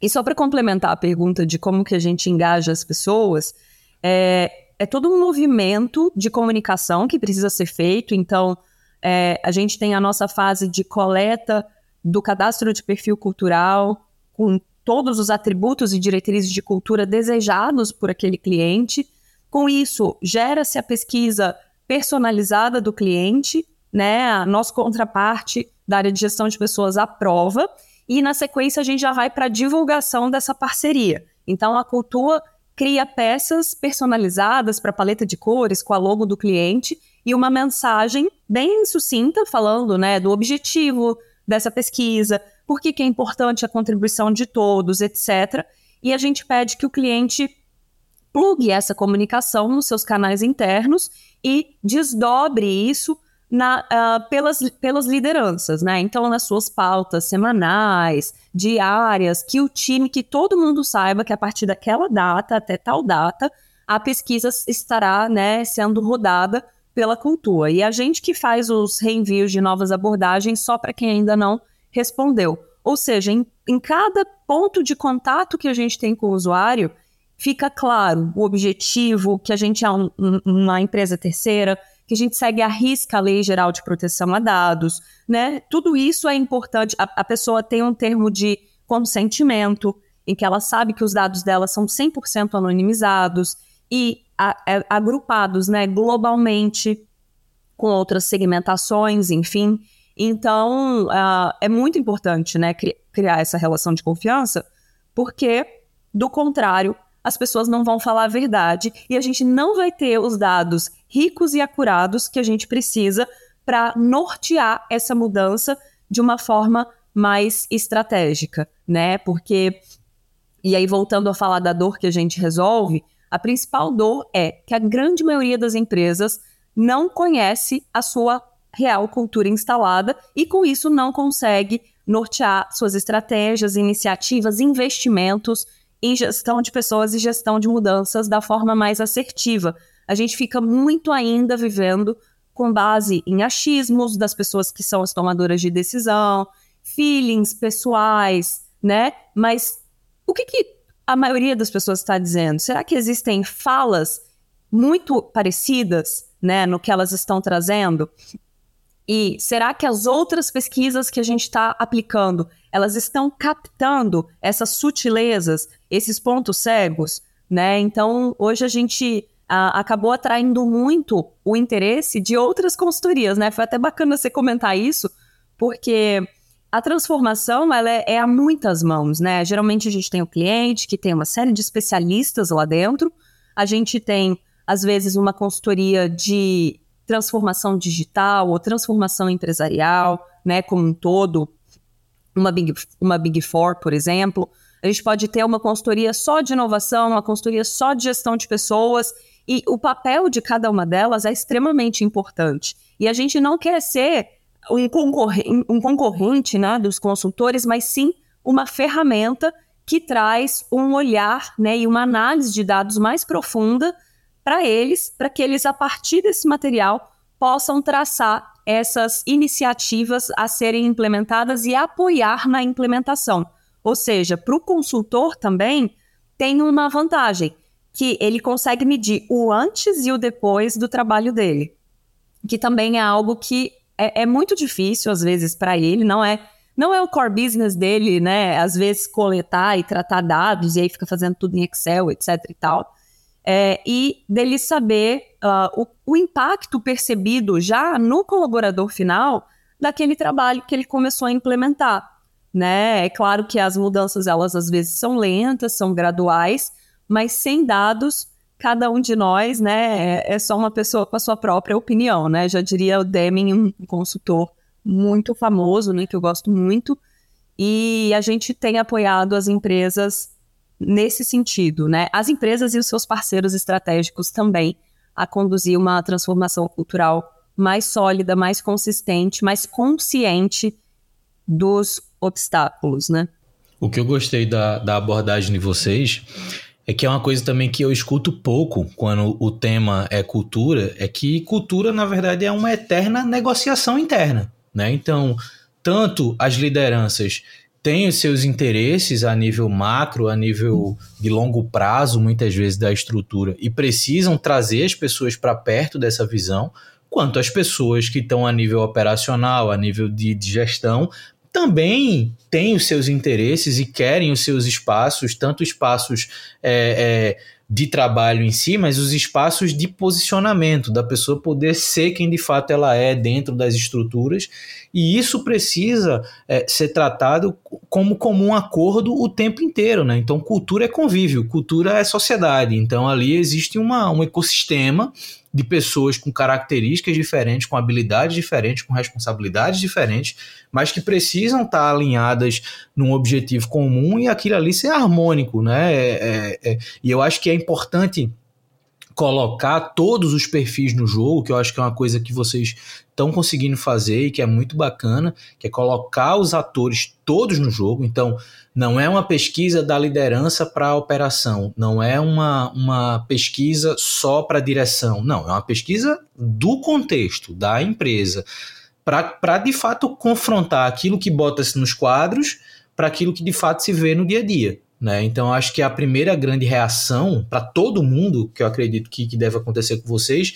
E só para complementar a pergunta de como que a gente engaja as pessoas, é, é todo um movimento de comunicação que precisa ser feito. Então, é, a gente tem a nossa fase de coleta do cadastro de perfil cultural, com todos os atributos e diretrizes de cultura desejados por aquele cliente. Com isso, gera-se a pesquisa personalizada do cliente, né? A nossa contraparte da área de gestão de pessoas aprova, e na sequência a gente já vai para a divulgação dessa parceria. Então, a cultura cria peças personalizadas para paleta de cores com a logo do cliente e uma mensagem bem sucinta falando né, do objetivo dessa pesquisa, por que, que é importante a contribuição de todos, etc. E a gente pede que o cliente plugue essa comunicação nos seus canais internos e desdobre isso na, uh, pelas, pelas lideranças, né? Então, nas suas pautas semanais, diárias, que o time, que todo mundo saiba que a partir daquela data até tal data, a pesquisa estará né, sendo rodada pela cultura. E a gente que faz os reenvios de novas abordagens só para quem ainda não respondeu. Ou seja, em, em cada ponto de contato que a gente tem com o usuário, fica claro o objetivo, que a gente é um, uma empresa terceira, que a gente segue a risca a Lei Geral de Proteção a Dados, né? Tudo isso é importante. A, a pessoa tem um termo de consentimento, em que ela sabe que os dados dela são 100% anonimizados e a, a, é, agrupados né, globalmente com outras segmentações, enfim. Então, uh, é muito importante né, cri criar essa relação de confiança, porque, do contrário, as pessoas não vão falar a verdade e a gente não vai ter os dados ricos e acurados que a gente precisa para nortear essa mudança de uma forma mais estratégica, né? Porque e aí voltando a falar da dor que a gente resolve, a principal dor é que a grande maioria das empresas não conhece a sua real cultura instalada e com isso não consegue nortear suas estratégias, iniciativas, investimentos em gestão de pessoas e gestão de mudanças da forma mais assertiva. A gente fica muito ainda vivendo com base em achismos das pessoas que são as tomadoras de decisão, feelings pessoais, né? Mas o que, que a maioria das pessoas está dizendo? Será que existem falas muito parecidas, né, no que elas estão trazendo? E será que as outras pesquisas que a gente está aplicando, elas estão captando essas sutilezas, esses pontos cegos, né? Então, hoje a gente a, acabou atraindo muito o interesse de outras consultorias, né? Foi até bacana você comentar isso, porque a transformação ela é, é a muitas mãos, né? Geralmente a gente tem o cliente que tem uma série de especialistas lá dentro, a gente tem às vezes uma consultoria de transformação digital ou transformação empresarial, né, como um todo, uma Big, uma Big Four, por exemplo. A gente pode ter uma consultoria só de inovação, uma consultoria só de gestão de pessoas, e o papel de cada uma delas é extremamente importante. E a gente não quer ser um concorrente, um concorrente né, dos consultores, mas sim uma ferramenta que traz um olhar né, e uma análise de dados mais profunda para eles, para que eles, a partir desse material, possam traçar essas iniciativas a serem implementadas e apoiar na implementação. Ou seja, para o consultor também tem uma vantagem, que ele consegue medir o antes e o depois do trabalho dele, que também é algo que é, é muito difícil às vezes para ele, não é não é o core business dele, né? Às vezes coletar e tratar dados e aí fica fazendo tudo em Excel, etc e tal é, e dele saber uh, o, o impacto percebido já no colaborador final daquele trabalho que ele começou a implementar. Né? É claro que as mudanças, elas às vezes são lentas, são graduais, mas sem dados, cada um de nós, né, é, é só uma pessoa com a sua própria opinião, né? Já diria o Deming, um consultor muito famoso, né, que eu gosto muito, e a gente tem apoiado as empresas nesse sentido, né? As empresas e os seus parceiros estratégicos também a conduzir uma transformação cultural mais sólida, mais consistente, mais consciente dos obstáculos, né? O que eu gostei da, da abordagem de vocês é que é uma coisa também que eu escuto pouco quando o tema é cultura, é que cultura, na verdade, é uma eterna negociação interna, né? Então, tanto as lideranças têm os seus interesses a nível macro, a nível de longo prazo, muitas vezes da estrutura, e precisam trazer as pessoas para perto dessa visão, quanto as pessoas que estão a nível operacional, a nível de, de gestão, também têm os seus interesses e querem os seus espaços, tanto espaços é, é, de trabalho em si, mas os espaços de posicionamento, da pessoa poder ser quem de fato ela é dentro das estruturas, e isso precisa é, ser tratado como comum acordo o tempo inteiro, né? Então, cultura é convívio, cultura é sociedade, então ali existe uma, um ecossistema de pessoas com características diferentes, com habilidades diferentes, com responsabilidades diferentes, mas que precisam estar alinhadas num objetivo comum e aquilo ali ser harmônico, né? É, é, é, e eu acho que é importante colocar todos os perfis no jogo, que eu acho que é uma coisa que vocês estão conseguindo fazer e que é muito bacana, que é colocar os atores todos no jogo. Então, não é uma pesquisa da liderança para a operação, não é uma, uma pesquisa só para a direção, não, é uma pesquisa do contexto, da empresa, para de fato confrontar aquilo que bota-se nos quadros para aquilo que de fato se vê no dia a dia. Né? Então, acho que a primeira grande reação para todo mundo, que eu acredito que, que deve acontecer com vocês,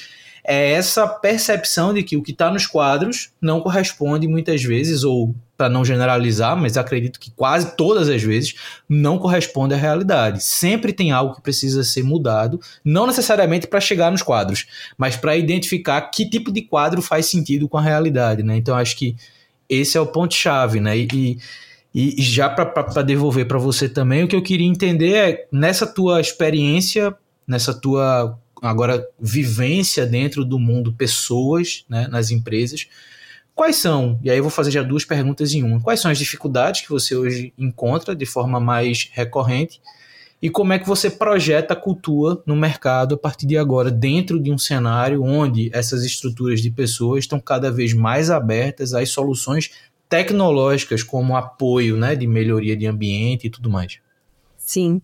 é essa percepção de que o que está nos quadros não corresponde muitas vezes, ou para não generalizar, mas acredito que quase todas as vezes não corresponde à realidade. Sempre tem algo que precisa ser mudado, não necessariamente para chegar nos quadros, mas para identificar que tipo de quadro faz sentido com a realidade. Né? Então, acho que esse é o ponto-chave. Né? E, e, já para devolver para você também, o que eu queria entender é, nessa tua experiência, nessa tua agora vivência dentro do mundo pessoas, né, nas empresas, quais são, e aí eu vou fazer já duas perguntas em uma, quais são as dificuldades que você hoje encontra de forma mais recorrente e como é que você projeta a cultura no mercado a partir de agora, dentro de um cenário onde essas estruturas de pessoas estão cada vez mais abertas às soluções tecnológicas como apoio, né, de melhoria de ambiente e tudo mais. Sim.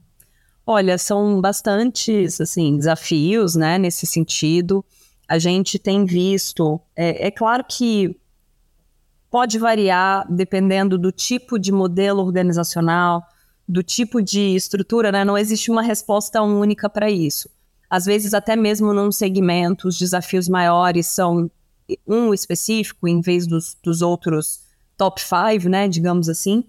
Olha, são bastantes assim desafios, né, nesse sentido. A gente tem visto, é, é claro que pode variar dependendo do tipo de modelo organizacional, do tipo de estrutura, né? Não existe uma resposta única para isso. Às vezes, até mesmo num segmento, os desafios maiores são um específico em vez dos, dos outros top five, né, digamos assim.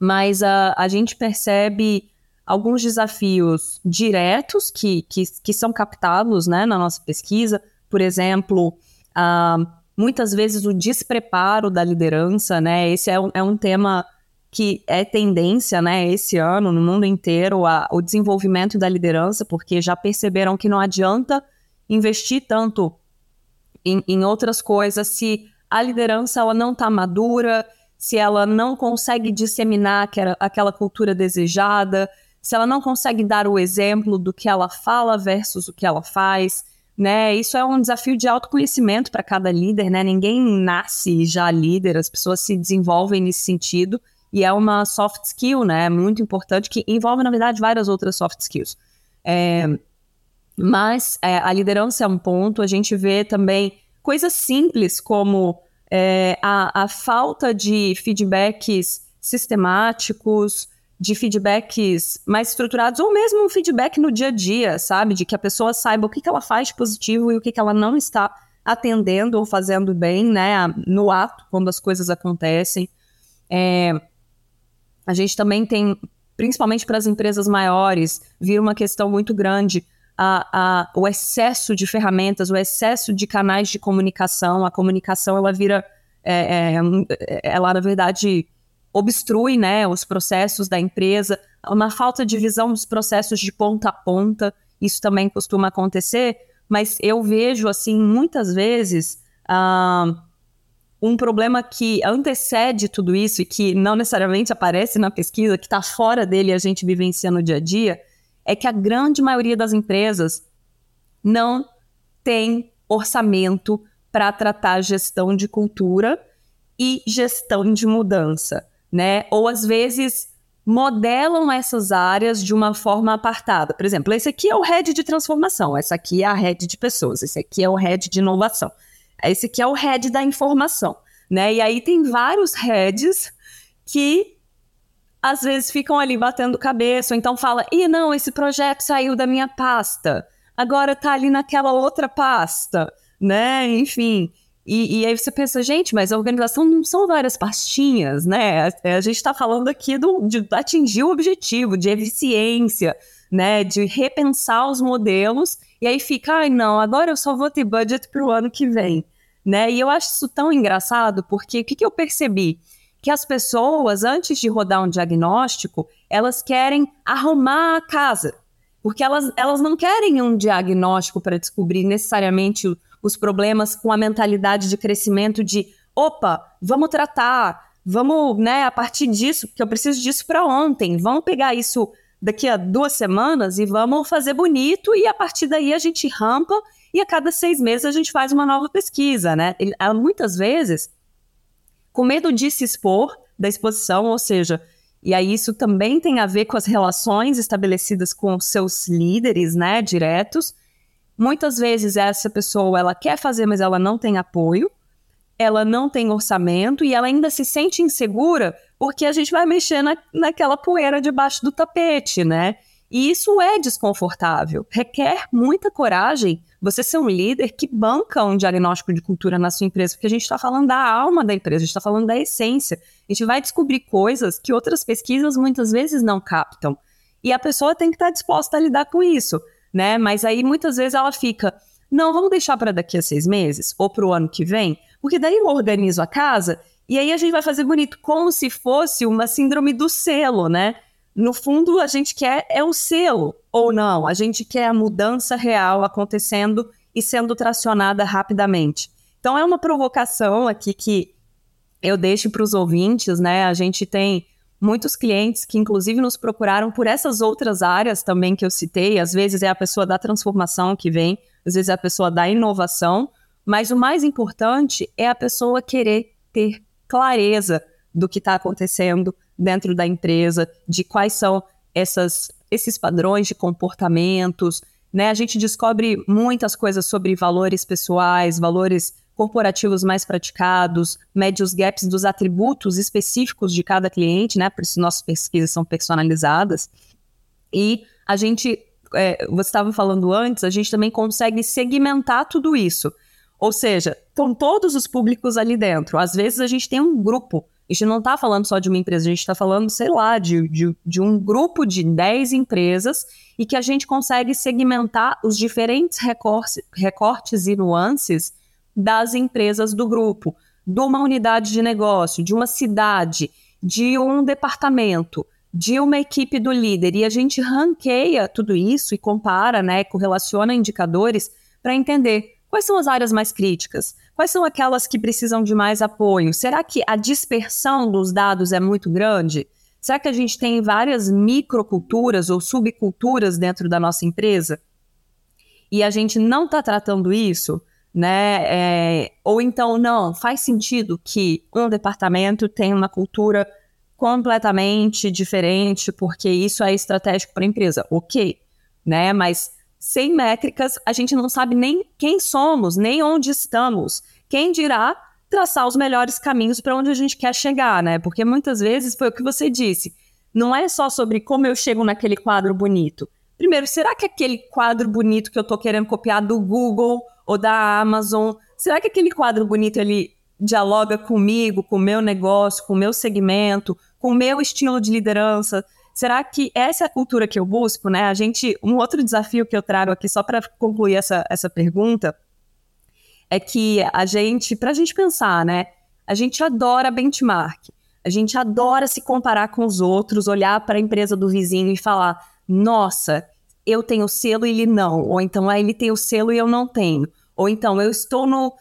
Mas a, a gente percebe alguns desafios diretos que, que, que são captados né, na nossa pesquisa. Por exemplo, uh, muitas vezes o despreparo da liderança, né? Esse é um, é um tema que é tendência, né, esse ano, no mundo inteiro, a, o desenvolvimento da liderança, porque já perceberam que não adianta investir tanto em, em outras coisas se a liderança ela não está madura, se ela não consegue disseminar aquela, aquela cultura desejada, se ela não consegue dar o exemplo do que ela fala versus o que ela faz, né? Isso é um desafio de autoconhecimento para cada líder, né? Ninguém nasce já líder, as pessoas se desenvolvem nesse sentido e é uma soft skill, né? Muito importante que envolve na verdade várias outras soft skills. É, mas é, a liderança é um ponto. A gente vê também coisas simples como é, a, a falta de feedbacks sistemáticos, de feedbacks mais estruturados, ou mesmo um feedback no dia a dia, sabe? De que a pessoa saiba o que, que ela faz de positivo e o que, que ela não está atendendo ou fazendo bem, né? No ato, quando as coisas acontecem. É, a gente também tem, principalmente para as empresas maiores, vir uma questão muito grande a, a, o excesso de ferramentas, o excesso de canais de comunicação. A comunicação ela vira, é, é, ela na verdade obstrui, né, os processos da empresa. Uma falta de visão dos processos de ponta a ponta. Isso também costuma acontecer, mas eu vejo assim muitas vezes uh, um problema que antecede tudo isso e que não necessariamente aparece na pesquisa, que está fora dele e a gente vivencia no dia a dia é que a grande maioria das empresas não tem orçamento para tratar gestão de cultura e gestão de mudança, né? Ou às vezes modelam essas áreas de uma forma apartada. Por exemplo, esse aqui é o head de transformação, essa aqui é a head de pessoas, esse aqui é o head de inovação, esse aqui é o head da informação, né? E aí tem vários heads que às vezes ficam ali batendo cabeça, ou então fala, e não, esse projeto saiu da minha pasta, agora tá ali naquela outra pasta, né? Enfim. E, e, aí você pensa, gente, mas a organização não são várias pastinhas, né? A, a gente está falando aqui do, de atingir o objetivo, de eficiência, né? De repensar os modelos. E aí fica, ai não, agora eu só vou ter budget para o ano que vem, né? E eu acho isso tão engraçado, porque o que, que eu percebi? Que as pessoas, antes de rodar um diagnóstico, elas querem arrumar a casa. Porque elas, elas não querem um diagnóstico para descobrir necessariamente os problemas com a mentalidade de crescimento de opa, vamos tratar, vamos, né, a partir disso, porque eu preciso disso para ontem, vamos pegar isso daqui a duas semanas e vamos fazer bonito e a partir daí a gente rampa e a cada seis meses a gente faz uma nova pesquisa, né? muitas vezes, com medo de se expor da exposição, ou seja, e aí isso também tem a ver com as relações estabelecidas com seus líderes, né, diretos, Muitas vezes essa pessoa ela quer fazer, mas ela não tem apoio, ela não tem orçamento e ela ainda se sente insegura porque a gente vai mexer na, naquela poeira debaixo do tapete, né? E isso é desconfortável. Requer muita coragem você ser um líder que banca um diagnóstico de cultura na sua empresa, porque a gente está falando da alma da empresa, a gente está falando da essência. A gente vai descobrir coisas que outras pesquisas muitas vezes não captam. E a pessoa tem que estar disposta a lidar com isso né? Mas aí muitas vezes ela fica, não, vamos deixar para daqui a seis meses ou para o ano que vem, porque daí eu organizo a casa e aí a gente vai fazer bonito, como se fosse uma síndrome do selo, né? No fundo, a gente quer é o selo, ou não, a gente quer a mudança real acontecendo e sendo tracionada rapidamente. Então, é uma provocação aqui que eu deixo para os ouvintes, né? A gente tem muitos clientes que, inclusive, nos procuraram por essas outras áreas também que eu citei. Às vezes é a pessoa da transformação que vem, às vezes é a pessoa da inovação, mas o mais importante é a pessoa querer ter clareza do que está acontecendo dentro da empresa, de quais são essas, esses padrões de comportamentos. Né? A gente descobre muitas coisas sobre valores pessoais, valores corporativos mais praticados, mede os gaps dos atributos específicos de cada cliente, né? Por isso nossas pesquisas são personalizadas. E a gente, é, você estava falando antes, a gente também consegue segmentar tudo isso. Ou seja, estão todos os públicos ali dentro. Às vezes a gente tem um grupo. A gente não está falando só de uma empresa, a gente está falando, sei lá, de, de, de um grupo de 10 empresas e que a gente consegue segmentar os diferentes recortes, recortes e nuances das empresas do grupo, de uma unidade de negócio, de uma cidade, de um departamento, de uma equipe do líder. E a gente ranqueia tudo isso e compara, né, correlaciona indicadores para entender quais são as áreas mais críticas, quais são aquelas que precisam de mais apoio. Será que a dispersão dos dados é muito grande? Será que a gente tem várias microculturas ou subculturas dentro da nossa empresa? E a gente não está tratando isso? Né? É, ou então, não, faz sentido que um departamento tenha uma cultura completamente diferente, porque isso é estratégico para a empresa. Ok, né? Mas sem métricas, a gente não sabe nem quem somos, nem onde estamos. Quem dirá traçar os melhores caminhos para onde a gente quer chegar, né? Porque muitas vezes foi o que você disse. Não é só sobre como eu chego naquele quadro bonito. Primeiro, será que aquele quadro bonito que eu estou querendo copiar do Google ou da Amazon, será que aquele quadro bonito ele dialoga comigo, com o meu negócio, com o meu segmento, com o meu estilo de liderança? Será que essa é a cultura que eu busco, né? A gente, um outro desafio que eu trago aqui só para concluir essa, essa pergunta é que a gente, para a gente pensar, né? A gente adora benchmark. A gente adora se comparar com os outros, olhar para a empresa do vizinho e falar: nossa, eu tenho selo e ele não. Ou então, ah, ele tem o selo e eu não tenho. Ou então, eu estou no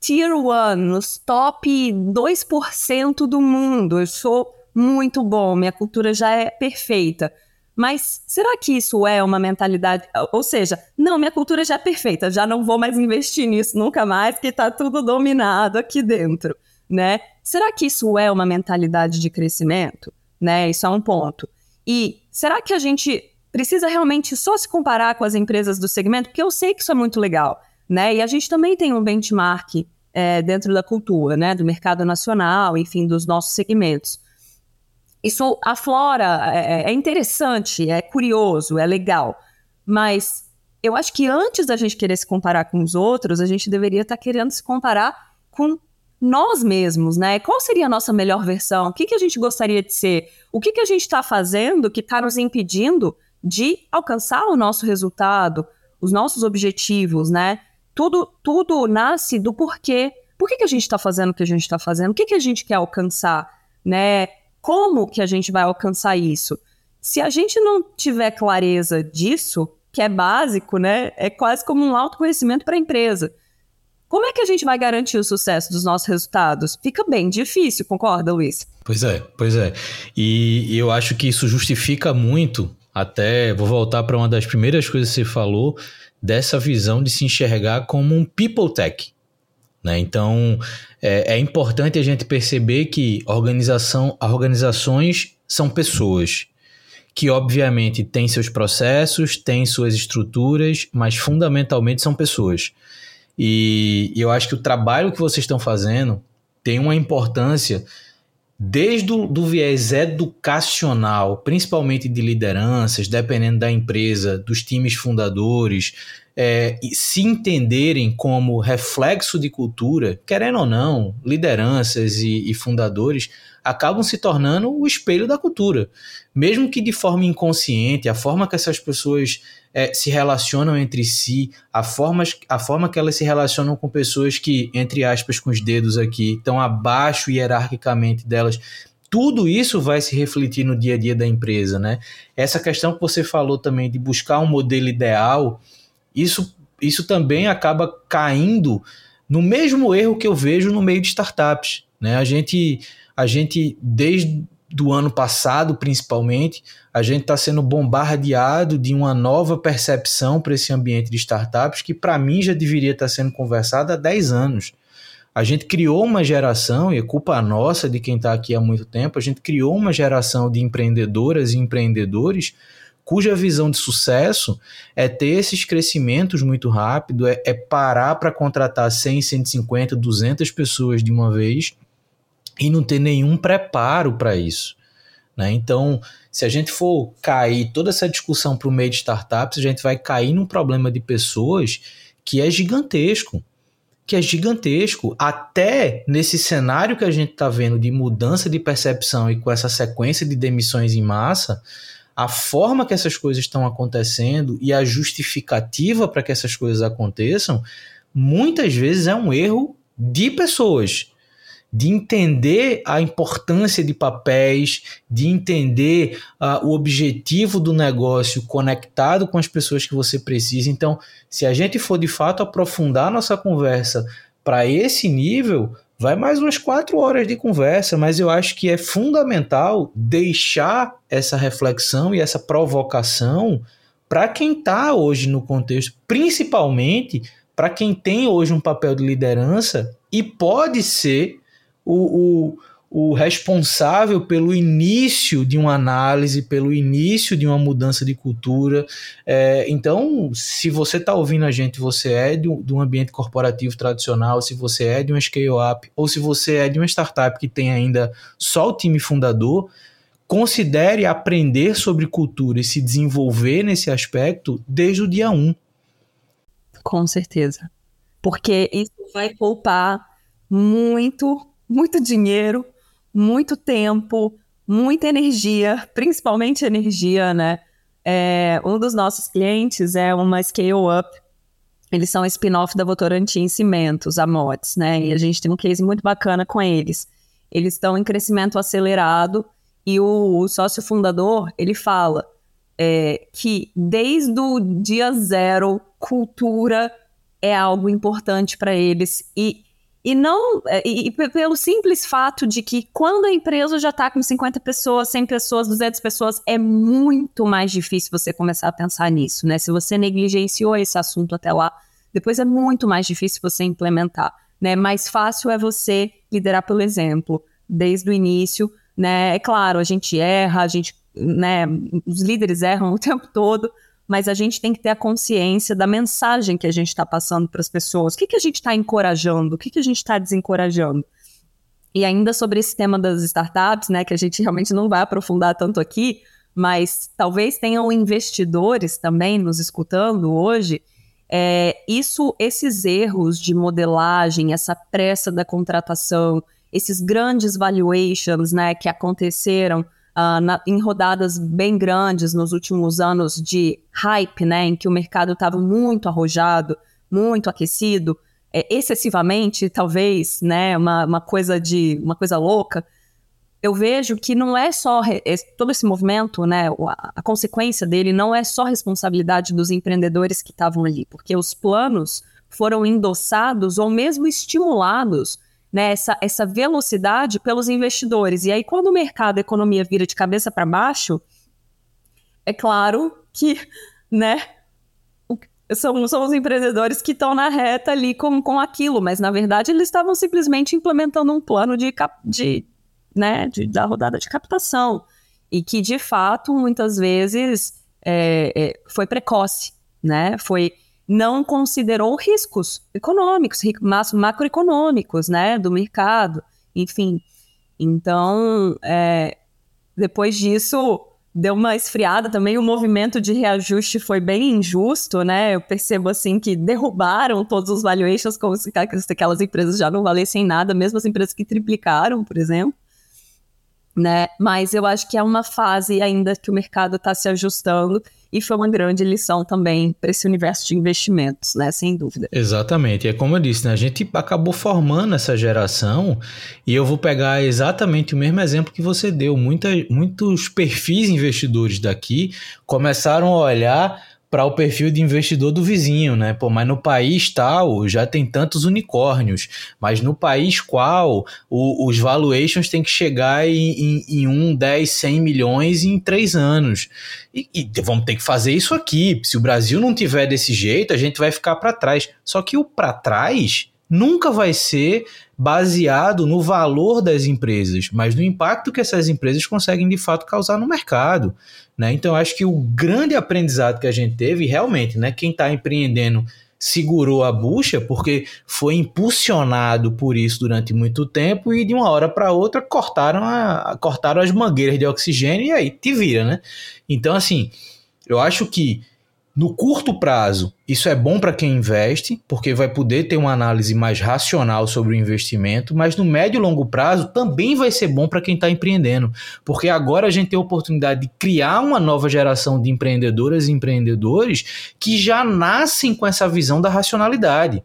Tier 1, nos top 2% do mundo. Eu sou muito bom, minha cultura já é perfeita. Mas será que isso é uma mentalidade? Ou seja, não, minha cultura já é perfeita, já não vou mais investir nisso nunca mais, que está tudo dominado aqui dentro, né? Será que isso é uma mentalidade de crescimento? Né? Isso é um ponto. E será que a gente precisa realmente só se comparar com as empresas do segmento, porque eu sei que isso é muito legal, né? E a gente também tem um benchmark é, dentro da cultura, né? Do mercado nacional, enfim, dos nossos segmentos. Isso aflora, é, é interessante, é curioso, é legal, mas eu acho que antes da gente querer se comparar com os outros, a gente deveria estar tá querendo se comparar com nós mesmos, né? Qual seria a nossa melhor versão? O que, que a gente gostaria de ser? O que, que a gente está fazendo que está nos impedindo de alcançar o nosso resultado, os nossos objetivos, né? Tudo, tudo nasce do porquê. Por que, que a gente está fazendo o que a gente está fazendo? O que, que a gente quer alcançar, né? Como que a gente vai alcançar isso? Se a gente não tiver clareza disso, que é básico, né? É quase como um autoconhecimento para a empresa. Como é que a gente vai garantir o sucesso dos nossos resultados? Fica bem difícil, concorda, Luiz? Pois é, pois é. E, e eu acho que isso justifica muito, até vou voltar para uma das primeiras coisas que você falou, dessa visão de se enxergar como um people tech. Né? Então, é, é importante a gente perceber que organização, organizações são pessoas que obviamente têm seus processos, têm suas estruturas, mas fundamentalmente são pessoas. E, e eu acho que o trabalho que vocês estão fazendo tem uma importância desde o do viés educacional, principalmente de lideranças, dependendo da empresa, dos times fundadores, é, se entenderem como reflexo de cultura, querendo ou não, lideranças e, e fundadores acabam se tornando o espelho da cultura. Mesmo que de forma inconsciente, a forma que essas pessoas é, se relacionam entre si, a forma, a forma que elas se relacionam com pessoas que, entre aspas, com os dedos aqui, estão abaixo hierarquicamente delas. Tudo isso vai se refletir no dia a dia da empresa, né? Essa questão que você falou também de buscar um modelo ideal, isso, isso também acaba caindo no mesmo erro que eu vejo no meio de startups, né? A gente, a gente desde do ano passado, principalmente, a gente está sendo bombardeado de uma nova percepção para esse ambiente de startups que, para mim, já deveria estar tá sendo conversada há 10 anos. A gente criou uma geração, e é culpa nossa de quem está aqui há muito tempo, a gente criou uma geração de empreendedoras e empreendedores cuja visão de sucesso é ter esses crescimentos muito rápido, é, é parar para contratar 100, 150, 200 pessoas de uma vez e não ter nenhum preparo para isso. Né? Então, se a gente for cair toda essa discussão para o meio de startups, a gente vai cair num problema de pessoas que é gigantesco. Que é gigantesco. Até nesse cenário que a gente está vendo de mudança de percepção e com essa sequência de demissões em massa, a forma que essas coisas estão acontecendo e a justificativa para que essas coisas aconteçam, muitas vezes é um erro de pessoas de entender a importância de papéis, de entender uh, o objetivo do negócio conectado com as pessoas que você precisa. Então, se a gente for de fato aprofundar nossa conversa para esse nível, vai mais umas quatro horas de conversa, mas eu acho que é fundamental deixar essa reflexão e essa provocação para quem está hoje no contexto, principalmente para quem tem hoje um papel de liderança e pode ser o, o, o responsável pelo início de uma análise, pelo início de uma mudança de cultura. É, então, se você está ouvindo a gente, você é de um, de um ambiente corporativo tradicional, se você é de uma scale-up, ou se você é de uma startup que tem ainda só o time fundador, considere aprender sobre cultura e se desenvolver nesse aspecto desde o dia 1. Com certeza. Porque isso vai poupar muito muito dinheiro, muito tempo, muita energia, principalmente energia, né? É, um dos nossos clientes é uma Scale Up. Eles são spin-off da Votorantim Cimentos, a MOTS, né? E a gente tem um case muito bacana com eles. Eles estão em crescimento acelerado e o, o sócio fundador, ele fala é, que desde o dia zero, cultura é algo importante para eles e e não é, e, e, pelo simples fato de que quando a empresa já está com 50 pessoas, 100 pessoas, 200 pessoas, é muito mais difícil você começar a pensar nisso, né? Se você negligenciou esse assunto até lá, depois é muito mais difícil você implementar, né? Mais fácil é você liderar pelo exemplo, desde o início, né? É claro, a gente erra, a gente, né, os líderes erram o tempo todo, mas a gente tem que ter a consciência da mensagem que a gente está passando para as pessoas. O que, que a gente está encorajando? O que, que a gente está desencorajando? E ainda sobre esse tema das startups, né, que a gente realmente não vai aprofundar tanto aqui, mas talvez tenham investidores também nos escutando hoje. é, isso, esses erros de modelagem, essa pressa da contratação, esses grandes valuations né, que aconteceram uh, na, em rodadas bem grandes nos últimos anos de hype, né, em que o mercado estava muito arrojado, muito aquecido, é, excessivamente, talvez, né, uma, uma coisa de uma coisa louca eu vejo que não é só todo esse movimento, né, a, a, consequência dele não é só responsabilidade dos empreendedores que estavam ali, porque os planos foram endossados ou mesmo estimulados, né, essa, essa velocidade pelos investidores. E aí, quando o mercado, a economia vira de cabeça para baixo, é claro que, né, são, são os empreendedores que estão na reta ali com, com aquilo, mas na verdade eles estavam simplesmente implementando um plano de, de, né, de, da rodada de captação. E que, de fato, muitas vezes é, é, foi precoce, né? Foi não considerou riscos econômicos, macroeconômicos, né, do mercado, enfim. Então, é, depois disso, deu uma esfriada também, o movimento de reajuste foi bem injusto, né? Eu percebo assim que derrubaram todos os valuations como se aquelas empresas já não valessem nada, mesmo as empresas que triplicaram, por exemplo né? Mas eu acho que é uma fase ainda que o mercado está se ajustando e foi uma grande lição também para esse universo de investimentos, né? Sem dúvida. Exatamente. É como eu disse, né? A gente acabou formando essa geração e eu vou pegar exatamente o mesmo exemplo que você deu. Muita, muitos perfis investidores daqui começaram a olhar para o perfil de investidor do vizinho, né? Pô, mas no país tal já tem tantos unicórnios, mas no país qual o, os valuations têm que chegar em, em, em 1, 10, 100 milhões em três anos. E, e, vamos ter que fazer isso aqui. Se o Brasil não tiver desse jeito, a gente vai ficar para trás. Só que o para trás nunca vai ser baseado no valor das empresas, mas no impacto que essas empresas conseguem de fato causar no mercado. Né? Então, acho que o grande aprendizado que a gente teve, realmente, né, quem está empreendendo segurou a bucha porque foi impulsionado por isso durante muito tempo e de uma hora para outra cortaram, a, cortaram as mangueiras de oxigênio e aí te vira, né? Então, assim, eu acho que no curto prazo, isso é bom para quem investe, porque vai poder ter uma análise mais racional sobre o investimento, mas no médio e longo prazo também vai ser bom para quem está empreendendo, porque agora a gente tem a oportunidade de criar uma nova geração de empreendedoras e empreendedores que já nascem com essa visão da racionalidade.